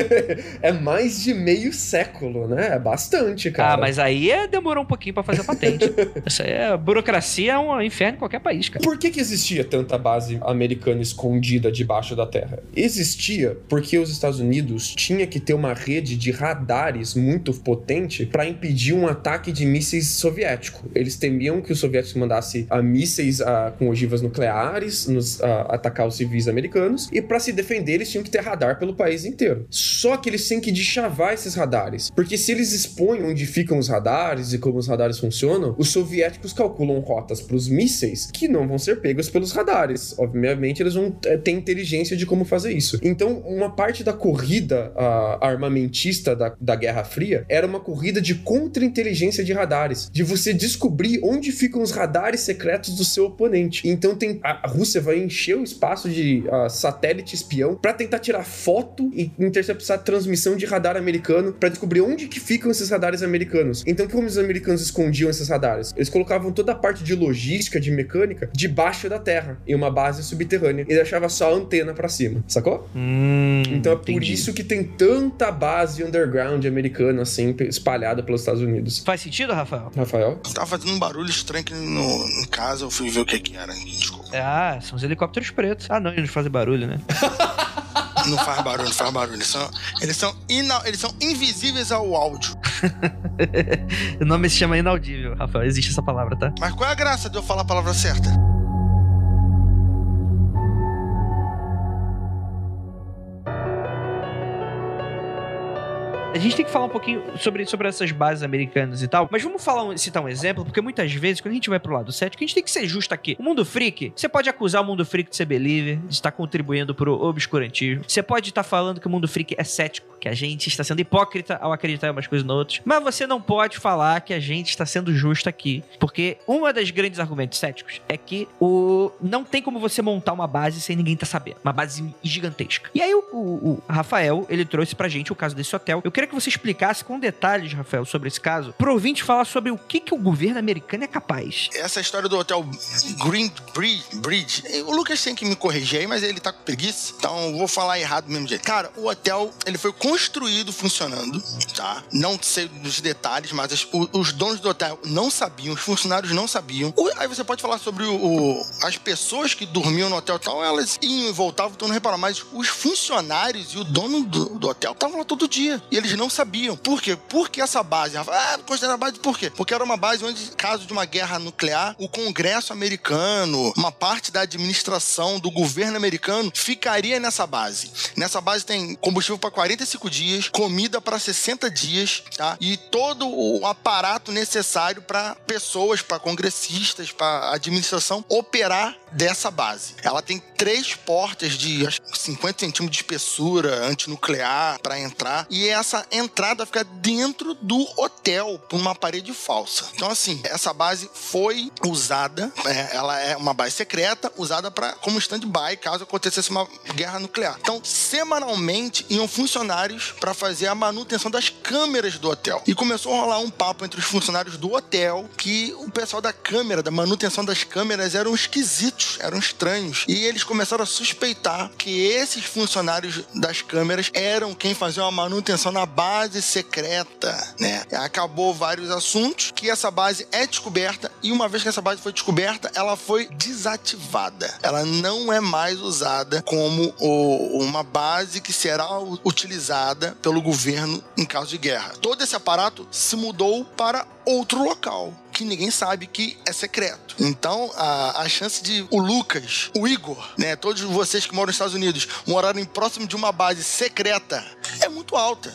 é mais de meio século, né? É bastante, cara. Ah, mas aí é, demorou um pouquinho para fazer a patente. Isso aí é burocracia, é um inferno em qualquer país, cara. Por que, que existia tanta base americana escondida debaixo da terra? Existia porque os Estados Unidos tinha que ter uma rede de radares muito potente para impedir um ataque de mísseis soviético. Eles temiam que os soviéticos mandassem a mísseis a, com ogivas nucleares nos a, atacar os civis americanos e para se defender eles tinham que ter radar pelo país inteiro. Só que eles têm que deschavar esses radares, porque se eles expõem onde ficam os radares e como os radares funcionam, os soviéticos calculam rotas para os mísseis que não vão ser pegos pelos radares. Obviamente eles vão é, ter inteligência de como fazer isso. Então uma parte da corrida armamentista da, da Guerra Fria era uma corrida de contra-inteligência de radares, de você descobrir onde ficam os radares secretos do seu oponente. Então tem a, a Rússia vai encher o espaço de uh, satélite espião para tentar tirar foto e interceptar transmissão de radar americano para descobrir onde que ficam esses radares americanos. Então como os americanos escondiam esses radares? Eles colocavam toda a parte de logística, de mecânica debaixo da terra, em uma base subterrânea e deixava só a antena para cima, sacou? Hum, então é por entendi. isso que tem tanta base underground americana assim espalhada pelos Estados Unidos. Faz sentido, Rafael? Rafael? Tava fazendo um barulho estranho aqui no, em casa, eu fui ver o que que era. Desculpa. Ah, são os helicópteros pretos. Ah, não, eles fazem barulho, né? Não faz barulho, não faz barulho. Eles são, eles são, ina, eles são invisíveis ao áudio. o nome se chama inaudível, Rafael. Existe essa palavra, tá? Mas qual é a graça de eu falar a palavra certa? A gente tem que falar um pouquinho sobre, sobre essas bases americanas e tal, mas vamos falar citar um exemplo, porque muitas vezes, quando a gente vai pro lado cético, a gente tem que ser justo aqui. O mundo freak, você pode acusar o mundo freak de ser believer, de estar contribuindo pro obscurantismo. Você pode estar falando que o mundo freak é cético, que a gente está sendo hipócrita ao acreditar em umas coisas no outras. Mas você não pode falar que a gente está sendo justo aqui, porque uma das grandes argumentos céticos é que o não tem como você montar uma base sem ninguém tá sabendo, uma base gigantesca. E aí o, o, o Rafael, ele trouxe pra gente o caso desse hotel. Eu queria que você explicasse com detalhes, Rafael, sobre esse caso, pro ouvinte falar sobre o que, que o governo americano é capaz. Essa história do hotel Green Bridge, o Lucas tem que me corrigir aí, mas ele tá com preguiça, então vou falar errado do mesmo jeito. Cara, o hotel, ele foi construído funcionando, tá? Não sei dos detalhes, mas as, os donos do hotel não sabiam, os funcionários não sabiam. Aí você pode falar sobre o, o, as pessoas que dormiam no hotel tal, elas iam e voltavam, então não reparar, mas os funcionários e o dono do, do hotel estavam lá todo dia. E eles não sabiam. Por quê? Porque essa base, ah, considera base por quê? Porque era uma base onde, caso de uma guerra nuclear, o Congresso americano, uma parte da administração do governo americano ficaria nessa base. Nessa base tem combustível para 45 dias, comida para 60 dias, tá? E todo o aparato necessário para pessoas, para congressistas, para administração operar dessa base. Ela tem três portas de acho, 50 centímetros de espessura antinuclear para entrar e essa entrada fica dentro do hotel por uma parede falsa. Então assim, essa base foi usada, é, ela é uma base secreta usada para como stand-by caso acontecesse uma guerra nuclear. Então semanalmente iam funcionários para fazer a manutenção das câmeras do hotel e começou a rolar um papo entre os funcionários do hotel que o pessoal da câmera, da manutenção das câmeras eram esquisitos eram estranhos. E eles começaram a suspeitar que esses funcionários das câmeras eram quem fazia a manutenção na base secreta, né? Acabou vários assuntos que essa base é descoberta e uma vez que essa base foi descoberta, ela foi desativada. Ela não é mais usada como o, uma base que será utilizada pelo governo em caso de guerra. Todo esse aparato se mudou para outro local que ninguém sabe que é secreto. Então, a, a chance de o Lucas, o Igor, né, todos vocês que moram nos Estados Unidos, morarem próximo de uma base secreta é muito alta.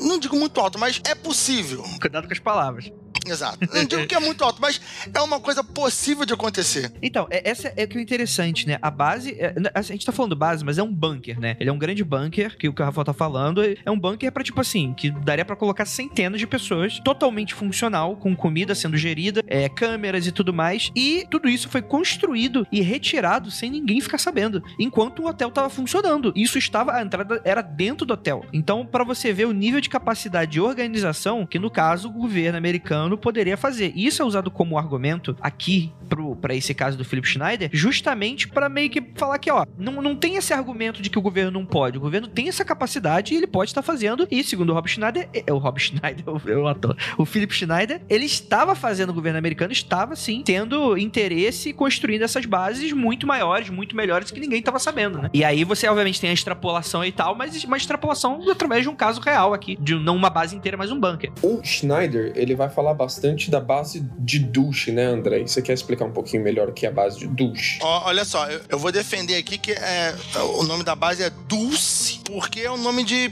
Não digo muito alta, mas é possível. Cuidado com as palavras. Exato. Não digo que é muito alto, mas é uma coisa possível de acontecer. Então, é, essa é que é interessante, né? A base. É, a gente tá falando base, mas é um bunker, né? Ele é um grande bunker, que o que o Rafael tá falando. É um bunker pra, tipo assim, que daria para colocar centenas de pessoas, totalmente funcional, com comida sendo gerida, é, câmeras e tudo mais. E tudo isso foi construído e retirado sem ninguém ficar sabendo, enquanto o hotel tava funcionando. Isso estava. A entrada era dentro do hotel. Então, para você ver o nível de capacidade de organização que, no caso, o governo americano poderia fazer. E isso é usado como argumento aqui para esse caso do Philip Schneider, justamente para meio que falar que, ó, não, não tem esse argumento de que o governo não pode. O governo tem essa capacidade e ele pode estar fazendo. E segundo o Rob Schneider, é, o Rob Schneider, o, ator, o Philip Schneider, ele estava fazendo o governo americano, estava sim tendo interesse construindo essas bases muito maiores, muito melhores que ninguém estava sabendo, né? E aí você, obviamente, tem a extrapolação e tal, mas uma extrapolação através de um caso real aqui, de não uma base inteira, mas um bunker. O Schneider, ele vai falar bastante da base de douche, né, André? Você quer explicar um pouquinho melhor o que é a base de douche? Olha só, eu, eu vou defender aqui que é, o nome da base é Dulce, porque é um nome de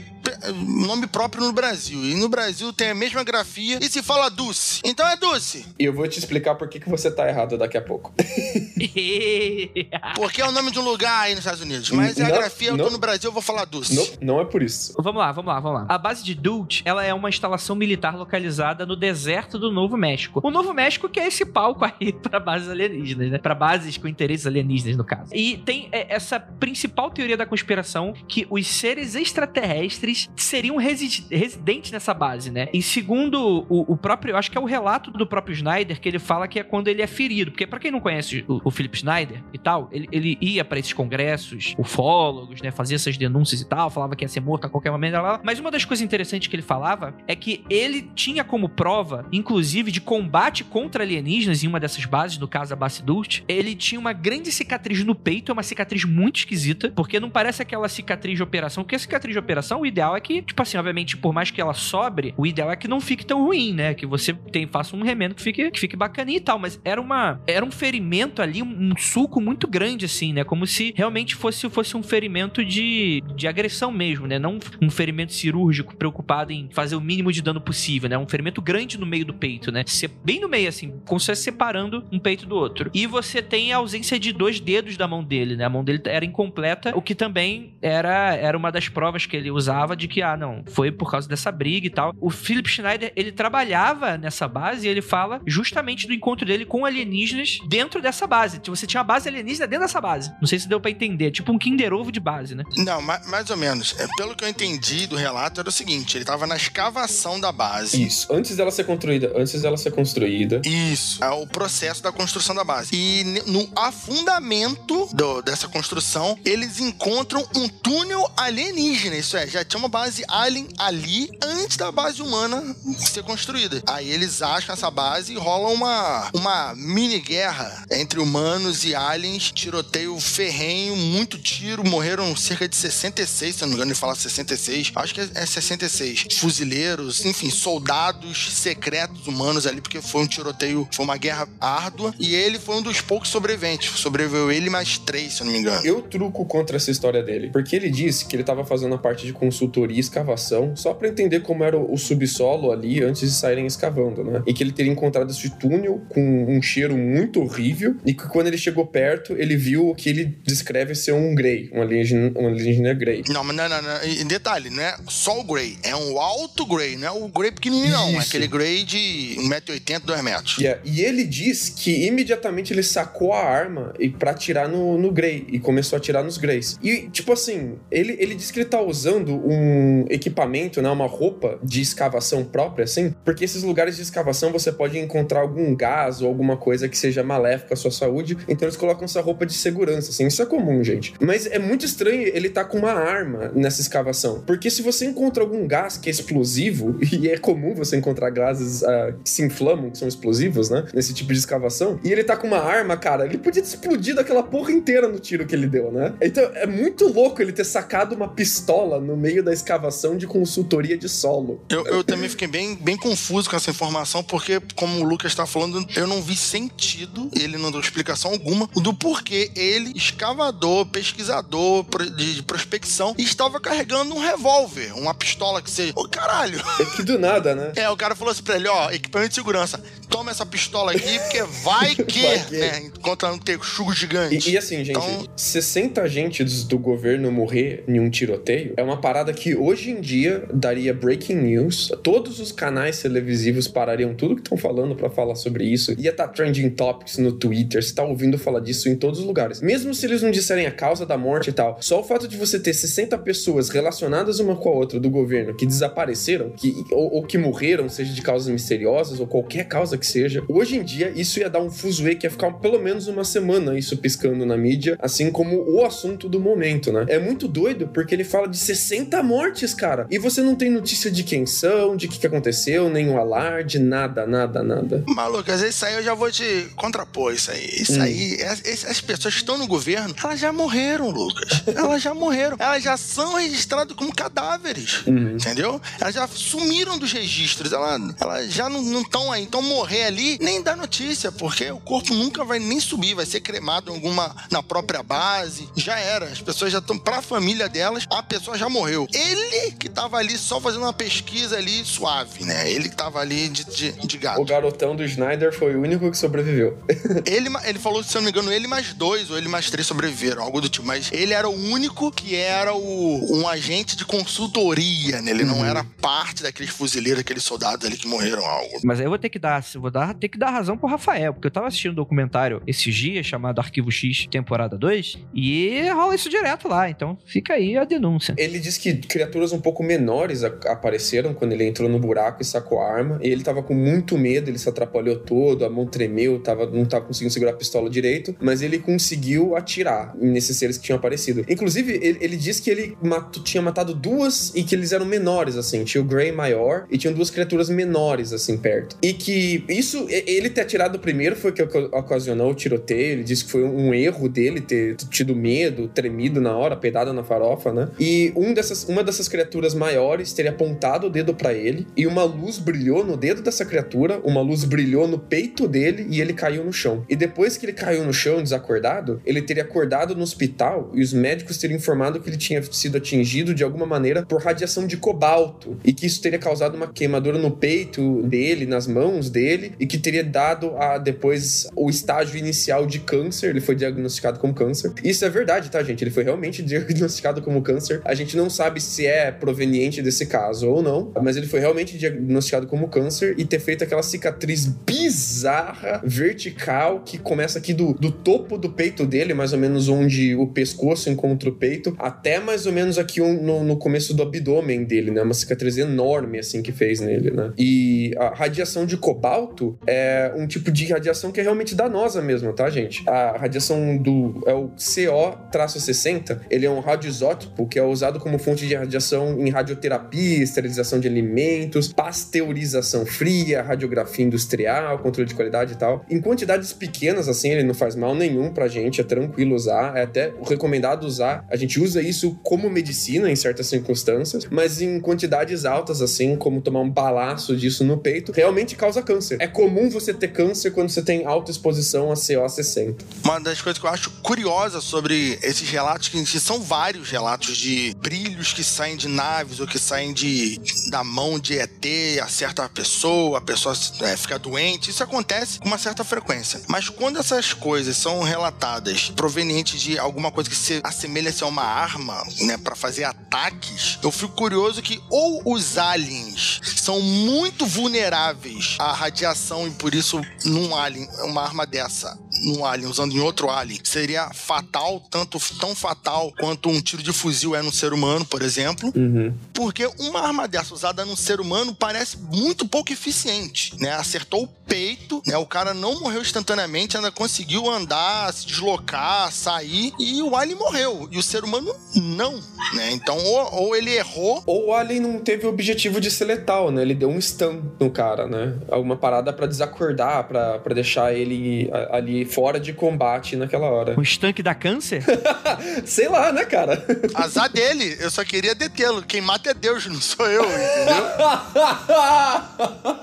nome próprio no Brasil. E no Brasil tem a mesma grafia e se fala Dulce. Então é Dulce. E eu vou te explicar por que, que você tá errado daqui a pouco. porque é o nome de um lugar aí nos Estados Unidos. Mas é a grafia, eu tô no Brasil, eu vou falar Dulce. Não, não é por isso. Vamos lá, vamos lá, vamos lá. A base de Dulce, ela é uma instalação militar localizada no deserto do Novo México. O Novo México que é esse palco aí para bases alienígenas, né? Para bases com interesses alienígenas, no caso. E tem é, essa principal teoria da conspiração que os seres extraterrestres seriam resi residentes nessa base, né? E segundo o, o, próprio, acho que é o relato do próprio Snyder que ele fala que é quando ele é ferido, porque para quem não conhece o, o Philip Snyder e tal, ele, ele ia para esses congressos, ufólogos, né? Fazia essas denúncias e tal, falava que ia ser morto a qualquer momento. Lá, lá. Mas uma das coisas interessantes que ele falava é que ele tinha como prova, inclusive, de combate contra alienígenas em uma dessas bases, no caso a base Dust, ele tinha uma grande cicatriz no peito, é uma cicatriz muito esquisita, porque não parece aquela cicatriz de operação, porque a cicatriz de operação, o ideal é que, tipo assim, obviamente, por mais que ela sobre, o ideal é que não fique tão ruim, né? Que você tem, faça um remendo que fique, que fique bacaninha e tal, mas era uma era um ferimento ali, um, suco muito grande, assim, né? Como se realmente fosse, fosse um ferimento de, de agressão mesmo, né? Não um ferimento cirúrgico preocupado em fazer o mínimo de dano possível, né? Um ferimento grande no meio do peito, né? Bem no meio, assim, como se separando um peito do outro. E você tem a ausência de dois dedos da mão dele, né? A mão dele era incompleta, o que também era, era uma das provas que ele usava de que, ah, não, foi por causa dessa briga e tal. O Philip Schneider, ele trabalhava nessa base e ele fala justamente do encontro dele com alienígenas dentro dessa base. Tipo, você tinha uma base alienígena dentro dessa base. Não sei se deu para entender. Tipo um Kinder Ovo de base, né? Não, mais ou menos. É, pelo que eu entendi do relato, era o seguinte: ele tava na escavação da base. Isso. Antes dela ser construída. Antes dela ser construída. Isso. É o processo da construção da base. E no afundamento do, dessa construção, eles encontram um túnel alienígena. Isso é, já tinha uma base alien ali antes da base humana ser construída. Aí eles acham essa base e rola uma, uma mini guerra entre humanos e aliens, tiroteio ferrenho, muito tiro, morreram cerca de 66, se não me engano, ele fala 66, acho que é 66. Fuzileiros, enfim, soldados secretos humanos ali, porque foi um tiroteio, foi uma guerra árdua, e ele foi um dos poucos sobreviventes. Sobreviveu ele mais três, se não me engano. Eu truco contra essa história dele, porque ele disse que ele estava fazendo a parte de consultoria e escavação só para entender como era o subsolo ali antes de saírem escavando, né? E que ele teria encontrado esse túnel com um cheiro muito horrível e que quando ele chegou perto, ele viu o que ele descreve ser um Grey, um alienígena, um alienígena Grey. Não, mas não, não, não. E detalhe, não é só o Grey, é um alto Grey, não é o Grey pequenininho, não. É aquele Grey de 1,80m, 2 metros. Yeah. E ele diz que imediatamente ele sacou a arma e para atirar no, no Grey e começou a atirar nos Greys. E, tipo assim, ele, ele diz que ele tá usando um equipamento, né, uma roupa de escavação própria, assim, porque esses lugares de escavação você pode encontrar algum gás ou alguma coisa que seja maléfica à sua saúde, então eles colocam essa roupa de segurança, assim, isso é comum, gente. Mas é muito estranho ele tá com uma arma nessa escavação, porque se você encontra algum gás que é explosivo, e é comum você encontrar gases uh, que se inflamam, que são explosivos, né, nesse tipo de escavação, e ele tá com uma arma, cara, ele podia ter explodido aquela porra inteira no tiro que ele deu, né? Então é muito louco ele ter sacado uma pistola no meio da da escavação de consultoria de solo. Eu, eu também fiquei bem, bem confuso com essa informação, porque, como o Lucas está falando, eu não vi sentido, ele não deu explicação alguma, do porquê ele, escavador, pesquisador de prospecção, estava carregando um revólver, uma pistola que seja. Ô, caralho! É que do nada, né? É, o cara falou assim pra ele: ó, equipamento de segurança, toma essa pistola aqui, porque vai que, vai que. né? Contra um texugo gigante. E, e assim, gente, então... 60 agentes do governo morrer em um tiroteio é uma parada que hoje em dia daria breaking news. Todos os canais televisivos parariam tudo que estão falando para falar sobre isso. Ia estar tá trending topics no Twitter, você tá ouvindo falar disso em todos os lugares. Mesmo se eles não disserem a causa da morte e tal, só o fato de você ter 60 pessoas relacionadas uma com a outra do governo que desapareceram, que, ou, ou que morreram, seja de causas misteriosas ou qualquer causa que seja, hoje em dia isso ia dar um fuzuê que ia ficar pelo menos uma semana isso piscando na mídia, assim como o assunto do momento, né? É muito doido porque ele fala de 60 mortes, cara, e você não tem notícia de quem são, de que, que aconteceu, nenhum alarde, nada, nada, nada. Maluco, às vezes isso aí eu já vou te contrapor isso aí. Isso hum. aí, as, as pessoas que estão no governo, elas já morreram, Lucas. elas já morreram. Elas já são registradas como cadáveres. Uhum. Entendeu? Elas já sumiram dos registros. Elas, elas já não estão aí. Então morrer ali nem dá notícia, porque o corpo nunca vai nem subir, vai ser cremado em alguma na própria base. Já era. As pessoas já estão pra família delas, a pessoa já morreu. Ele que tava ali só fazendo uma pesquisa ali suave, né? Ele que tava ali de, de, de gato. O garotão do Snyder foi o único que sobreviveu. ele, ele falou, se eu não me engano, ele mais dois ou ele mais três sobreviveram, algo do tipo. Mas ele era o único que era o, um agente de consultoria, né? Ele uhum. não era parte daqueles fuzileiros, aqueles soldados ali que morreram algo. Mas aí eu vou ter que dar, vou dar, ter que dar razão pro Rafael, porque eu tava assistindo um documentário esses dias chamado Arquivo X temporada 2 e rola isso direto lá, então fica aí a denúncia. Ele diz que criaturas um pouco menores apareceram quando ele entrou no buraco e sacou a arma, e ele tava com muito medo, ele se atrapalhou todo, a mão tremeu, tava, não tava conseguindo segurar a pistola direito, mas ele conseguiu atirar nesses seres que tinham aparecido. Inclusive, ele, ele diz que ele tinha matado duas e que eles eram menores, assim, tinha o Grey maior e tinham duas criaturas menores, assim, perto. E que isso, ele ter atirado primeiro foi o que ocasionou o tiroteio, ele disse que foi um erro dele ter tido medo, tremido na hora, pedado na farofa, né? E um dessas, uma dessas criaturas maiores teria apontado o dedo para ele e uma luz brilhou no dedo dessa criatura, uma luz brilhou no peito dele e ele caiu no chão. E depois que ele caiu no chão desacordado, ele teria acordado no hospital e os médicos teriam informado que ele tinha sido atingido de alguma maneira por radiação de cobalto e que isso teria causado uma queimadura no peito dele, nas mãos dele e que teria dado a depois o estágio inicial de câncer. Ele foi diagnosticado como câncer. Isso é verdade, tá, gente? Ele foi realmente diagnosticado como câncer. A gente não sabe se é proveniente desse caso ou não, mas ele foi realmente diagnosticado como câncer e ter feito aquela cicatriz bizarra, vertical, que começa aqui do, do topo do peito dele, mais ou menos onde o pescoço encontra o peito, até mais ou menos aqui um, no, no começo do abdômen dele, né? Uma cicatriz enorme, assim, que fez nele, né? E a radiação de cobalto é um tipo de radiação que é realmente danosa mesmo, tá, gente? A radiação do... é o CO-60, ele é um radioisótopo que é usado como fonte de radiação em radioterapia, esterilização de alimentos, pasteurização fria, radiografia industrial, controle de qualidade e tal. Em quantidades pequenas, assim, ele não faz mal nenhum pra gente, é tranquilo usar, é até recomendado usar. A gente usa isso como medicina em certas circunstâncias, mas em quantidades altas, assim, como tomar um balaço disso no peito, realmente causa câncer. É comum você ter câncer quando você tem alta exposição a CO60. Uma das coisas que eu acho curiosa sobre esses relatos, que são vários relatos de brilhos que saem de naves ou que saem de da mão de ET, acerta a pessoa, a pessoa é, fica doente. Isso acontece com uma certa frequência. Mas quando essas coisas são relatadas provenientes de alguma coisa que se assemelha-se a uma arma, né, para fazer ataques, eu fico curioso que ou os aliens são muito vulneráveis à radiação e por isso num alien, uma arma dessa, num alien usando em outro alien, seria fatal, tanto tão fatal quanto um tiro de fuzil é no ser humano, por exemplo. Uhum. Porque uma arma dessa usada no ser humano parece muito pouco eficiente, né? Acertou o peito, né? O cara não morreu instantaneamente, ainda conseguiu andar, se deslocar, sair e o alien morreu. E o ser humano não, né? Então ou, ou ele errou, ou o alien não teve o objetivo de ser letal, né? Ele deu um stun no cara, né? Alguma parada para desacordar, para deixar ele ali fora de combate naquela hora. Um estanque da câncer? Sei lá, né, cara? Azar dele, eu só queria detê-lo. Quem mata é Deus, não sou eu, entendeu?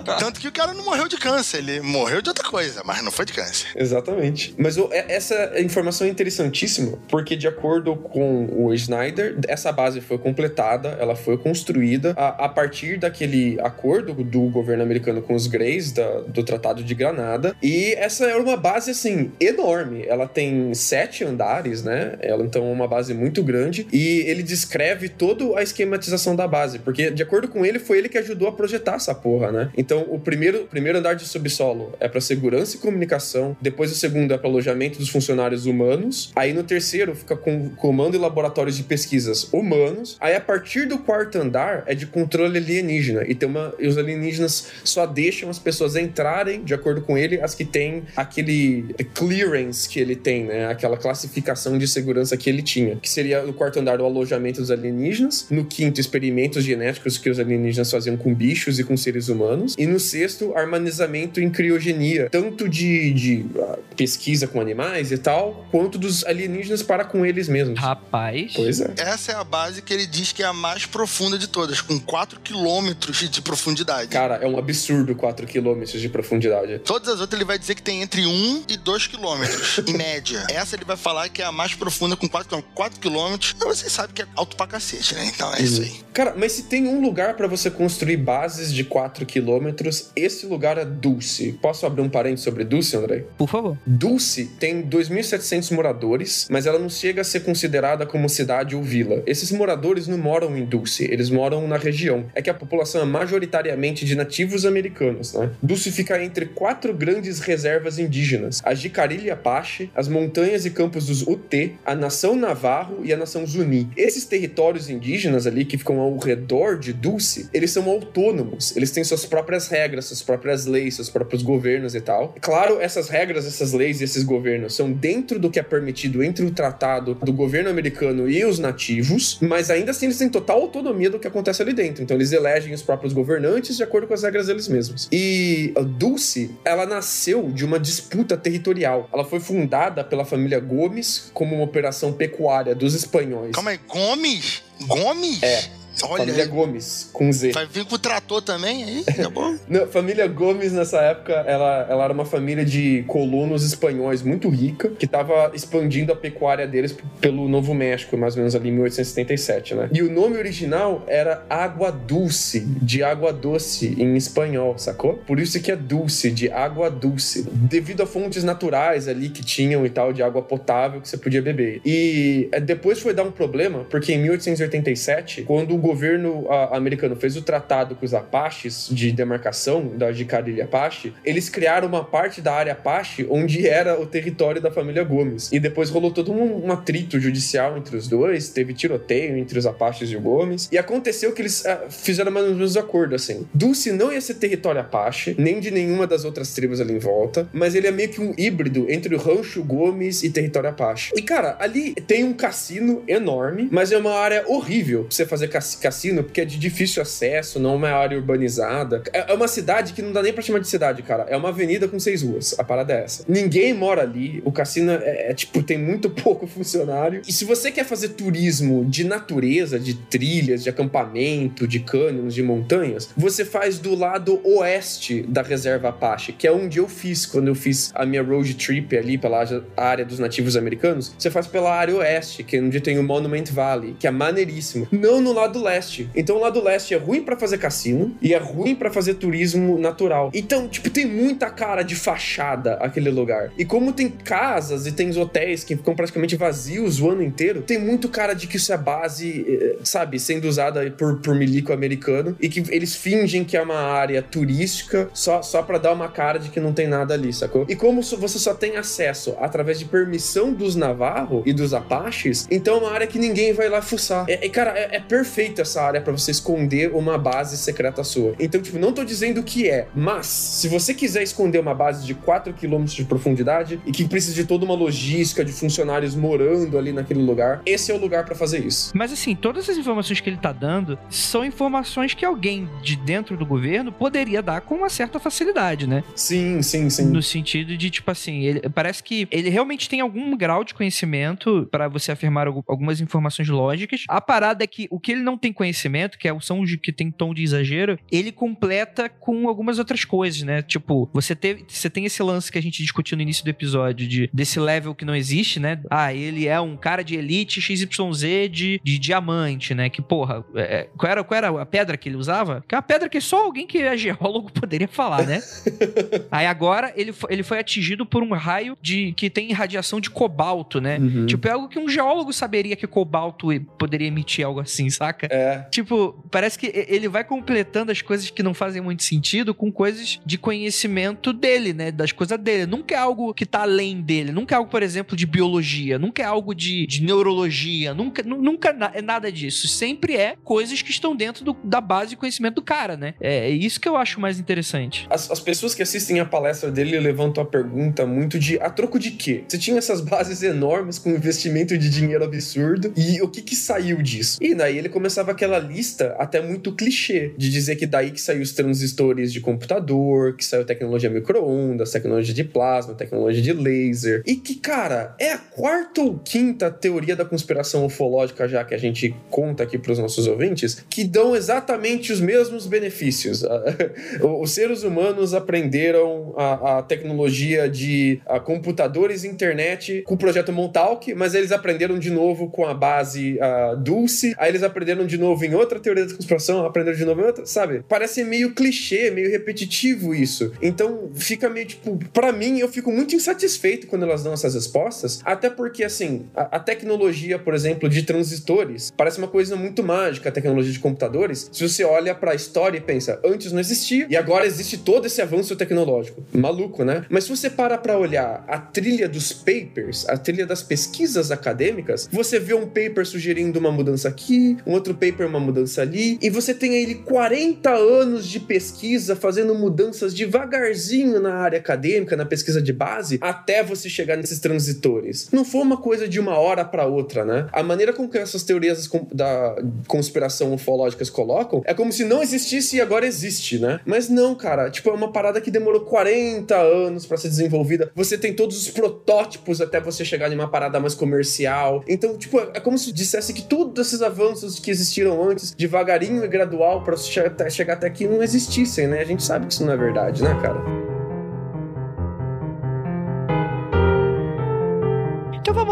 Tanto que o cara não morreu de câncer, ele morreu de outra coisa, mas não foi de câncer. Exatamente. Mas o- é- essa informação é interessantíssima, porque de acordo com o Snyder, essa base foi completada, ela foi construída a, a partir daquele acordo do governo americano com os Greys, da- do Tratado de Granada, e essa é uma base, assim, enorme. Ela tem sete andares, né? Ela, então, é uma base muito grande, e ele descreve toda a esquematização da base, porque, de acordo com ele, foi ele que ajudou a projetar essa porra, né? Então, o primeiro, primeiro andar de subsolo é para segurança e comunicação, depois o segundo é para alojamento dos funcionários humanos, aí no terceiro fica com comando e laboratórios de pesquisas humanos, aí a partir do quarto andar é de controle alienígena, e, tem uma, e os alienígenas só deixam as pessoas entrarem, de acordo com ele, as que têm aquele clearance que ele tem, né? Aquela classificação de segurança que ele tinha, que seria no quarto andar o alojamento dos alienígenas, no quinto experimentos genéticos que os alienígenas faziam com bichos e com seres humanos, e no sexto armazenamento em criogenia, tanto de, de ah, pesquisa com animais e tal, quanto dos alienígenas para com eles mesmos. Rapaz. Pois é. Essa é a base que ele diz que é a mais profunda de todas, com 4 quilômetros de profundidade. Cara, é um absurdo 4 quilômetros de profundidade. Todas as outras ele vai dizer que tem entre 1 e 2 quilômetros, em média. Essa ele vai falar que é a mais profunda, com 4 quilômetros. 4 quilômetros, mas vocês sabem que é alto pra cacete, né? Então é isso aí. Cara, mas se tem um lugar pra você construir bases de 4 quilômetros, esse lugar é Dulce. Posso abrir um parênteses sobre Dulce, André? Por favor. Dulce tem 2.700 moradores, mas ela não chega a ser considerada como cidade ou vila. Esses moradores não moram em Dulce, eles moram na região. É que a população é majoritariamente de nativos americanos, né? Dulce fica entre quatro grandes reservas indígenas: a Jicarilla Apache, as montanhas e campos dos Ute, a nação Navarro e a nação Zuni. Esses territórios indígenas ali que ficam ao redor de Dulce, eles são autônomos, eles têm suas próprias regras, suas próprias leis, seus próprios governos e tal. Claro, essas regras, essas leis e esses governos são dentro do que é permitido entre o tratado do governo americano e os nativos, mas ainda assim eles têm total autonomia do que acontece ali dentro. Então eles elegem os próprios governantes de acordo com as regras deles mesmos. E Dulce, ela nasceu de uma disputa territorial. Ela foi fundada pela família Gomes como uma operação pecuária dos espanhóis. Calma aí, Gomes? Gomes? É. Olha Família aí. Gomes, com Z. Vai vir com o trator também aí? Tá bom? Não, família Gomes, nessa época, ela, ela era uma família de colonos espanhóis muito rica, que tava expandindo a pecuária deles pelo Novo México, mais ou menos ali em 1877, né? E o nome original era Água Dulce, de água doce em espanhol, sacou? Por isso que é dulce, de água dulce. Devido a fontes naturais ali que tinham e tal, de água potável que você podia beber. E é, depois foi dar um problema, porque em 1887, quando o governo americano fez o tratado com os Apaches de demarcação da Jicarilla Apache, eles criaram uma parte da área Apache onde era o território da família Gomes. E depois rolou todo um, um atrito judicial entre os dois, teve tiroteio entre os Apaches e o Gomes. E aconteceu que eles ah, fizeram mais ou menos um acordo assim. Dulce não ia ser território Apache, nem de nenhuma das outras tribos ali em volta, mas ele é meio que um híbrido entre o Rancho Gomes e território Apache. E cara, ali tem um cassino enorme, mas é uma área horrível pra você fazer cas- cassino, porque é de difícil acesso, não é uma área urbanizada. É é uma cidade que não dá nem pra chamar de cidade, cara. É uma avenida com seis ruas. A parada é essa. Ninguém mora ali. O cassino é, é, tipo, tem muito pouco funcionário. E se você quer fazer turismo de natureza, de trilhas, de acampamento, de cânions, de montanhas, você faz do lado oeste da reserva Apache, que é onde eu fiz quando eu fiz a minha road trip ali pela área dos nativos americanos. Você faz pela área oeste, que é onde tem o Monument Valley, que é maneiríssimo. Não no lado leste. Então o lado leste é ruim pra fazer cassino e é ruim pra fazer turismo natural. Então, tipo, tem muita cara de fachada aquele lugar. E como tem casas e tem hotéis que ficam praticamente vazios o ano inteiro, tem muito cara de que isso é base, eh, sabe, sendo usada por, por milico americano e que eles fingem que é uma área turística só, só para dar uma cara de que não tem nada ali, sacou? E como você só tem acesso através de permissão dos Navarro e dos Apaches, então é uma área que ninguém vai lá fuçar. É, é, cara, é, é perfeito perfeito essa área para você esconder uma base secreta sua. Então, tipo, não tô dizendo que é, mas se você quiser esconder uma base de 4 km de profundidade e que precisa de toda uma logística de funcionários morando ali naquele lugar, esse é o lugar para fazer isso. Mas assim, todas as informações que ele tá dando são informações que alguém de dentro do governo poderia dar com uma certa facilidade, né? Sim, sim, sim. No sentido de, tipo assim, ele, parece que ele realmente tem algum grau de conhecimento para você afirmar algumas informações lógicas. A parada é que o que ele não tem conhecimento, que é o som de, que tem tom de exagero, ele completa com algumas outras coisas, né? Tipo, você, teve, você tem esse lance que a gente discutiu no início do episódio, de, desse level que não existe, né? Ah, ele é um cara de elite XYZ de, de diamante, né? Que, porra, é, qual, era, qual era a pedra que ele usava? Que é uma pedra que só alguém que é geólogo poderia falar, né? Aí agora ele, ele foi atingido por um raio de que tem radiação de cobalto, né? Uhum. Tipo, é algo que um geólogo saberia que cobalto poderia emitir algo assim, saca? É. Tipo, parece que ele vai completando as coisas que não fazem muito sentido com coisas de conhecimento dele, né? Das coisas dele. Nunca é algo que tá além dele. Nunca é algo, por exemplo, de biologia. Nunca é algo de, de neurologia. Nunca, nunca é nada disso. Sempre é coisas que estão dentro do, da base de conhecimento do cara, né? É, é isso que eu acho mais interessante. As, as pessoas que assistem a palestra dele levantam a pergunta muito de a troco de quê? Você tinha essas bases enormes com investimento de dinheiro absurdo e o que que saiu disso? E daí ele começava aquela lista até muito clichê de dizer que daí que saiu os transistores de computador, que saiu tecnologia micro-ondas, tecnologia de plasma, tecnologia de laser. E que, cara, é a quarta ou quinta teoria da conspiração ufológica já que a gente conta aqui para os nossos ouvintes, que dão exatamente os mesmos benefícios. os seres humanos aprenderam a, a tecnologia de a, computadores e internet com o projeto Montauk, mas eles aprenderam de novo com a base a, Dulce, aí eles aprenderam de novo em outra teoria da conspiração, aprenderam de novo em outra, sabe? Parece meio clichê, meio repetitivo isso. Então fica meio tipo, para mim, eu fico muito insatisfeito quando elas dão essas respostas, até porque assim, a, a tecnologia, por exemplo, de transistores, parece uma coisa muito mágica, a tecnologia de computadores. Se você olha para a história e pensa, antes não existia e agora existe todo esse avanço tecnológico. Maluco, né? Mas se você para para olhar a trilha dos papers, a trilha das pesquisas acadêmicas, você vê um paper sugerindo uma mudança aqui, um outro paper uma mudança ali, e você tem aí 40 anos de pesquisa fazendo mudanças devagarzinho na área acadêmica, na pesquisa de base, até você chegar nesses transitores. Não foi uma coisa de uma hora para outra, né? A maneira com que essas teorias da conspiração ufológicas colocam é como se não existisse e agora existe, né? Mas não, cara, tipo, é uma parada que demorou 40 anos para ser desenvolvida. Você tem todos os protótipos até você chegar em uma parada mais comercial. Então, tipo, é como se dissesse que todos esses avanços que existiram antes, devagarinho e gradual, para chegar até aqui, não existissem, né? A gente sabe que isso não é verdade, né, cara?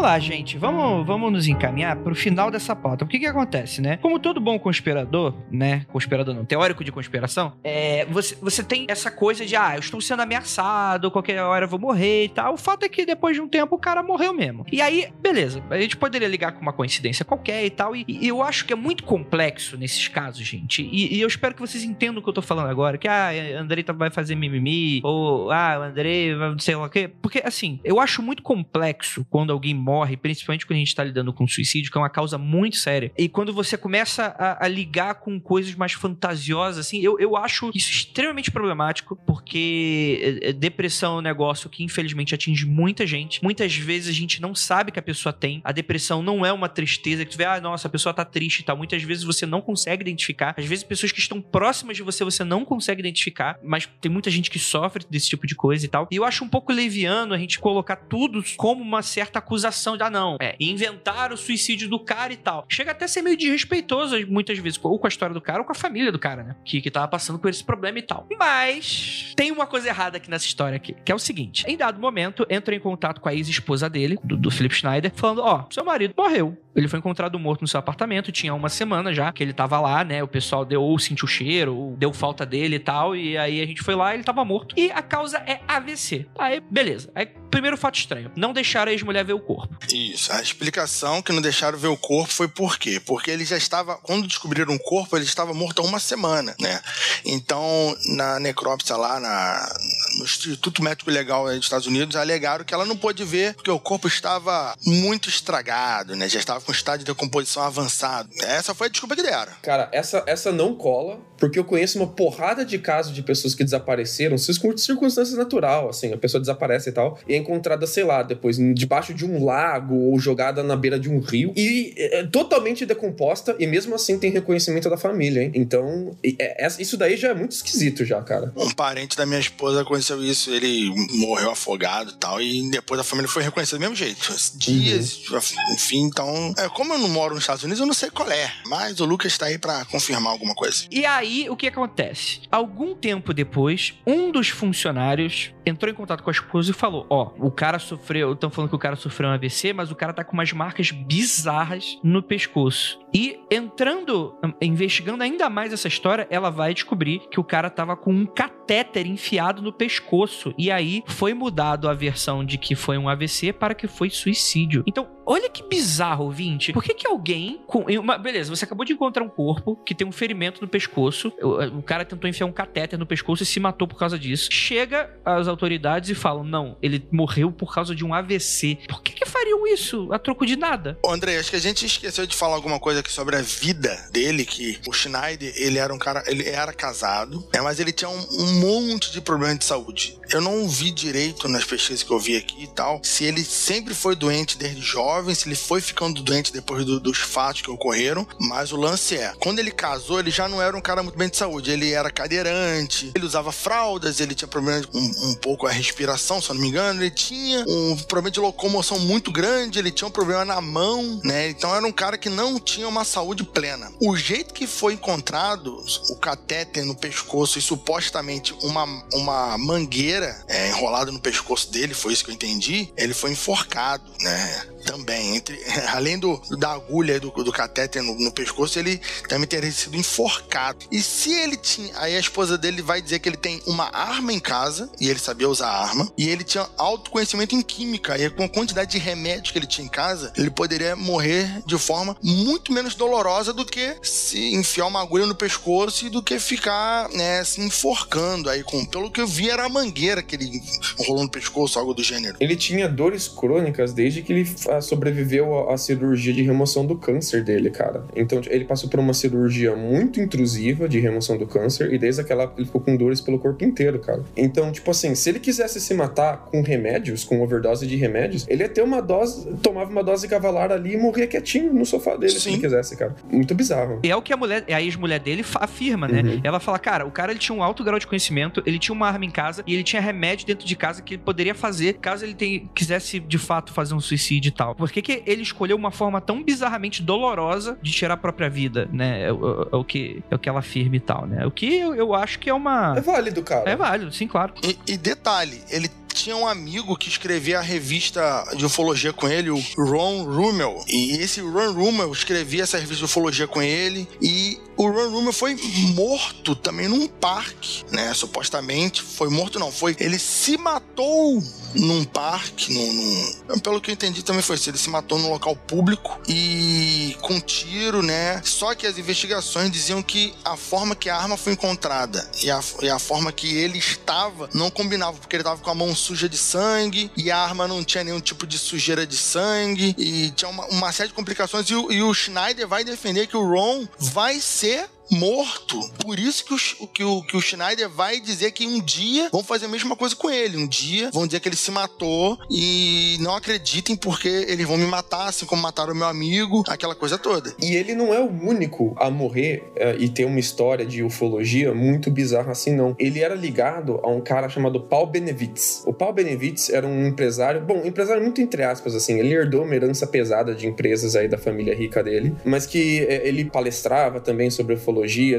Lá, gente. Vamos, vamos nos encaminhar para o final dessa pauta. O que que acontece, né? Como todo bom conspirador, né? Conspirador não, teórico de conspiração, é, você, você tem essa coisa de, ah, eu estou sendo ameaçado, qualquer hora eu vou morrer e tal. O fato é que depois de um tempo o cara morreu mesmo. E aí, beleza. A gente poderia ligar com uma coincidência qualquer e tal. E, e eu acho que é muito complexo nesses casos, gente. E, e, eu espero que vocês entendam o que eu tô falando agora. Que, ah, Andrei vai fazer mimimi. Ou, ah, Andrei vai não sei o quê. Porque, assim, eu acho muito complexo quando alguém alguém morre, principalmente quando a gente está lidando com suicídio, que é uma causa muito séria. E quando você começa a, a ligar com coisas mais fantasiosas, assim, eu, eu acho isso extremamente problemático, porque é, é, depressão é um negócio que infelizmente atinge muita gente. Muitas vezes a gente não sabe que a pessoa tem. A depressão não é uma tristeza que tu vê, ah, nossa, a pessoa tá triste e tal. Muitas vezes você não consegue identificar. Às vezes pessoas que estão próximas de você, você não consegue identificar, mas tem muita gente que sofre desse tipo de coisa e tal. E eu acho um pouco leviano a gente colocar tudo como uma certa acusação acusação de, ah, não, é, inventar o suicídio do cara e tal. Chega até a ser meio desrespeitoso muitas vezes, ou com a história do cara, ou com a família do cara, né? Que, que tava passando por esse problema e tal. Mas tem uma coisa errada aqui nessa história aqui, que é o seguinte: em dado momento, entra em contato com a ex-esposa dele, do, do Philip Schneider, falando: ó, oh, seu marido morreu. Ele foi encontrado morto no seu apartamento, tinha uma semana já que ele tava lá, né? O pessoal deu ou sentiu o cheiro, ou deu falta dele e tal. E aí a gente foi lá ele tava morto. E a causa é AVC. Aí, beleza. Aí primeiro fato estranho, não deixaram a ex-mulher ver o corpo. Isso. A explicação que não deixaram ver o corpo foi por quê? Porque ele já estava, quando descobriram o corpo, ele estava morto há uma semana, né? Então, na necrópsia lá, na, no Instituto Médico Legal dos Estados Unidos, alegaram que ela não pôde ver porque o corpo estava muito estragado, né? Já estava com estado de decomposição avançado. Essa foi a desculpa que deram. Cara, essa, essa não cola, porque eu conheço uma porrada de casos de pessoas que desapareceram, circunstâncias natural, assim, a pessoa desaparece e tal, e é encontrada, sei lá, depois debaixo de um lago ou jogada na beira de um rio e é, totalmente decomposta e mesmo assim tem reconhecimento da família, hein? Então, é, isso daí já é muito esquisito já, cara. Um parente da minha esposa aconteceu isso, ele morreu afogado e tal, e depois a família foi reconhecida do mesmo jeito. Dias, uhum. enfim, então, é, como eu não moro nos Estados Unidos, eu não sei qual é, mas o Lucas está aí para confirmar alguma coisa. E aí, o que acontece? Algum tempo depois, um dos funcionários entrou em contato com a esposa e falou: Ó, oh, o cara sofreu, estão falando que o cara sofreu um AVC, mas o cara tá com umas marcas bizarras no pescoço. E entrando, investigando ainda mais essa história, ela vai descobrir que o cara tava com um catéter enfiado no pescoço. E aí foi mudado a versão de que foi um AVC para que foi suicídio. Então, olha que bizarro, ouvinte. Por que, que alguém com. Uma, beleza, você acabou de encontrar um corpo que tem um ferimento no pescoço. O, o cara tentou enfiar um catéter no pescoço e se matou por causa disso. Chega às autoridades e falam: não, ele morreu por causa de um AVC. Por que, que fariam isso a troco de nada? Ô, André, acho que a gente esqueceu de falar alguma coisa aqui sobre a vida dele, que o Schneider, ele era um cara, ele era casado, né, mas ele tinha um, um monte de problemas de saúde. Eu não vi direito nas pesquisas que eu vi aqui e tal, se ele sempre foi doente desde jovem, se ele foi ficando doente depois do, dos fatos que ocorreram, mas o lance é, quando ele casou, ele já não era um cara muito bem de saúde, ele era cadeirante, ele usava fraldas, ele tinha problemas um, um pouco a respiração, se eu não me engano, ele tinha um problema de locomoção muito grande, ele tinha um problema na mão, né? Então era um cara que não tinha uma saúde plena. O jeito que foi encontrado o catéter no pescoço e supostamente uma, uma mangueira é, enrolada no pescoço dele, foi isso que eu entendi, ele foi enforcado, né? também. Entre, além do, da agulha do, do catéter no, no, pescoço, ele também teria sido enforcado. E se ele tinha. Aí a esposa dele vai dizer que ele tem uma arma em casa, e ele sabia usar arma, e ele tinha autoconhecimento em química, e com a quantidade de remédio que ele tinha em casa, ele poderia morrer de forma muito menos dolorosa do que se enfiar uma agulha no pescoço e do que ficar né, se enforcando aí com. Pelo que eu vi, era a mangueira que ele enrolou no pescoço, algo do gênero. Ele tinha dores crônicas desde que ele sobreviveu à cirurgia de remoção do câncer dele, cara. Então ele passou por uma cirurgia muito intrusiva de remoção do câncer e desde aquela ele ficou com dores pelo corpo inteiro, cara. Então, tipo assim, se ele quisesse se matar com remédios, com overdose de remédios, ele ia ter uma dose, tomava uma dose cavalar ali e morria quietinho no sofá dele Sim. se ele quisesse, cara. Muito bizarro. E é o que a mulher, a ex-mulher dele afirma, né? Uhum. Ela fala, cara, o cara ele tinha um alto grau de conhecimento, ele tinha uma arma em casa e ele tinha remédio dentro de casa que ele poderia fazer caso ele tenha, quisesse de fato fazer um suicídio e tal. Por que, que ele escolheu uma forma tão bizarramente dolorosa de tirar a própria vida, né? É, é, é o, que, é o que ela afirma e tal, né? O que eu, eu acho que é uma. É válido, cara. É válido, sim, claro. E, e detalhe, ele tinha um amigo que escrevia a revista de ufologia com ele, o Ron Rummel. E esse Ron Rummel escrevia essa revista de ufologia com ele. E o Ron Rummel foi morto também num parque, né? Supostamente. Foi morto, não. Foi. Ele se matou num parque, num, num, pelo que eu entendi também foi isso, ele se matou num local público e com tiro, né? Só que as investigações diziam que a forma que a arma foi encontrada e a, e a forma que ele estava não combinava, porque ele estava com a mão suja de sangue e a arma não tinha nenhum tipo de sujeira de sangue e tinha uma, uma série de complicações. E o, e o Schneider vai defender que o Ron vai ser morto. Por isso que o, que, o, que o Schneider vai dizer que um dia vão fazer a mesma coisa com ele. Um dia vão dizer que ele se matou e não acreditem porque eles vão me matar, assim como mataram meu amigo, aquela coisa toda. E ele não é o único a morrer uh, e ter uma história de ufologia muito bizarra assim, não. Ele era ligado a um cara chamado Paul Benevitz. O Paul Benevitz era um empresário, bom, empresário muito entre aspas, assim, ele herdou uma herança pesada de empresas aí da família rica dele, mas que uh, ele palestrava também sobre ufologia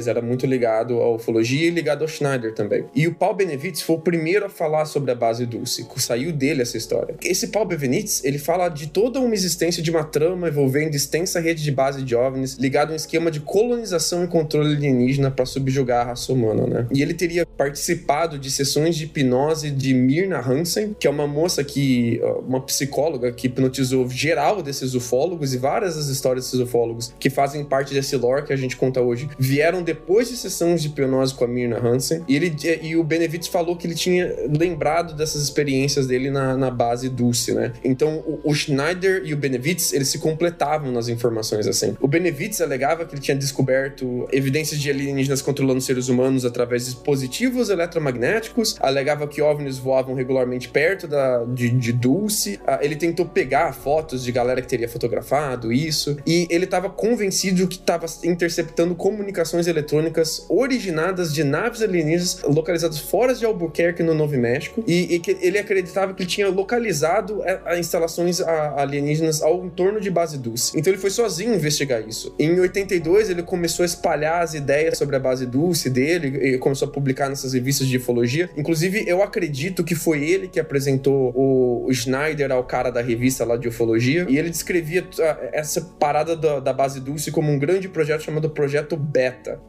era muito ligado à ufologia e ligado ao Schneider também. E o Paul Benevitz foi o primeiro a falar sobre a base Dulce, saiu dele essa história. Esse Paul Benevitz, ele fala de toda uma existência de uma trama envolvendo extensa rede de base de OVNIs, ligado a um esquema de colonização e controle alienígena para subjugar a raça humana, né? E ele teria participado de sessões de hipnose de Myrna Hansen, que é uma moça que, uma psicóloga que hipnotizou geral desses ufólogos e várias das histórias desses ufólogos que fazem parte desse lore que a gente conta hoje, vieram depois de sessões de hipnose com a Myrna Hansen. E, ele, e o Benevitz falou que ele tinha lembrado dessas experiências dele na, na base Dulce, né? Então, o, o Schneider e o Benevitz, eles se completavam nas informações, assim. O Benevitz alegava que ele tinha descoberto evidências de alienígenas controlando seres humanos através de dispositivos eletromagnéticos, alegava que OVNIs voavam regularmente perto da, de, de Dulce, ele tentou pegar fotos de galera que teria fotografado isso, e ele estava convencido que estava interceptando comunicações eletrônicas originadas de naves alienígenas localizadas fora de Albuquerque, no Novo México, e, e que ele acreditava que tinha localizado a, a instalações alienígenas ao entorno de base Dulce. Então ele foi sozinho investigar isso. Em 82 ele começou a espalhar as ideias sobre a base Dulce dele e começou a publicar nessas revistas de ufologia. Inclusive eu acredito que foi ele que apresentou o, o Schneider ao cara da revista lá de ufologia e ele descrevia ah, essa parada da, da base Dulce como um grande projeto chamado Projeto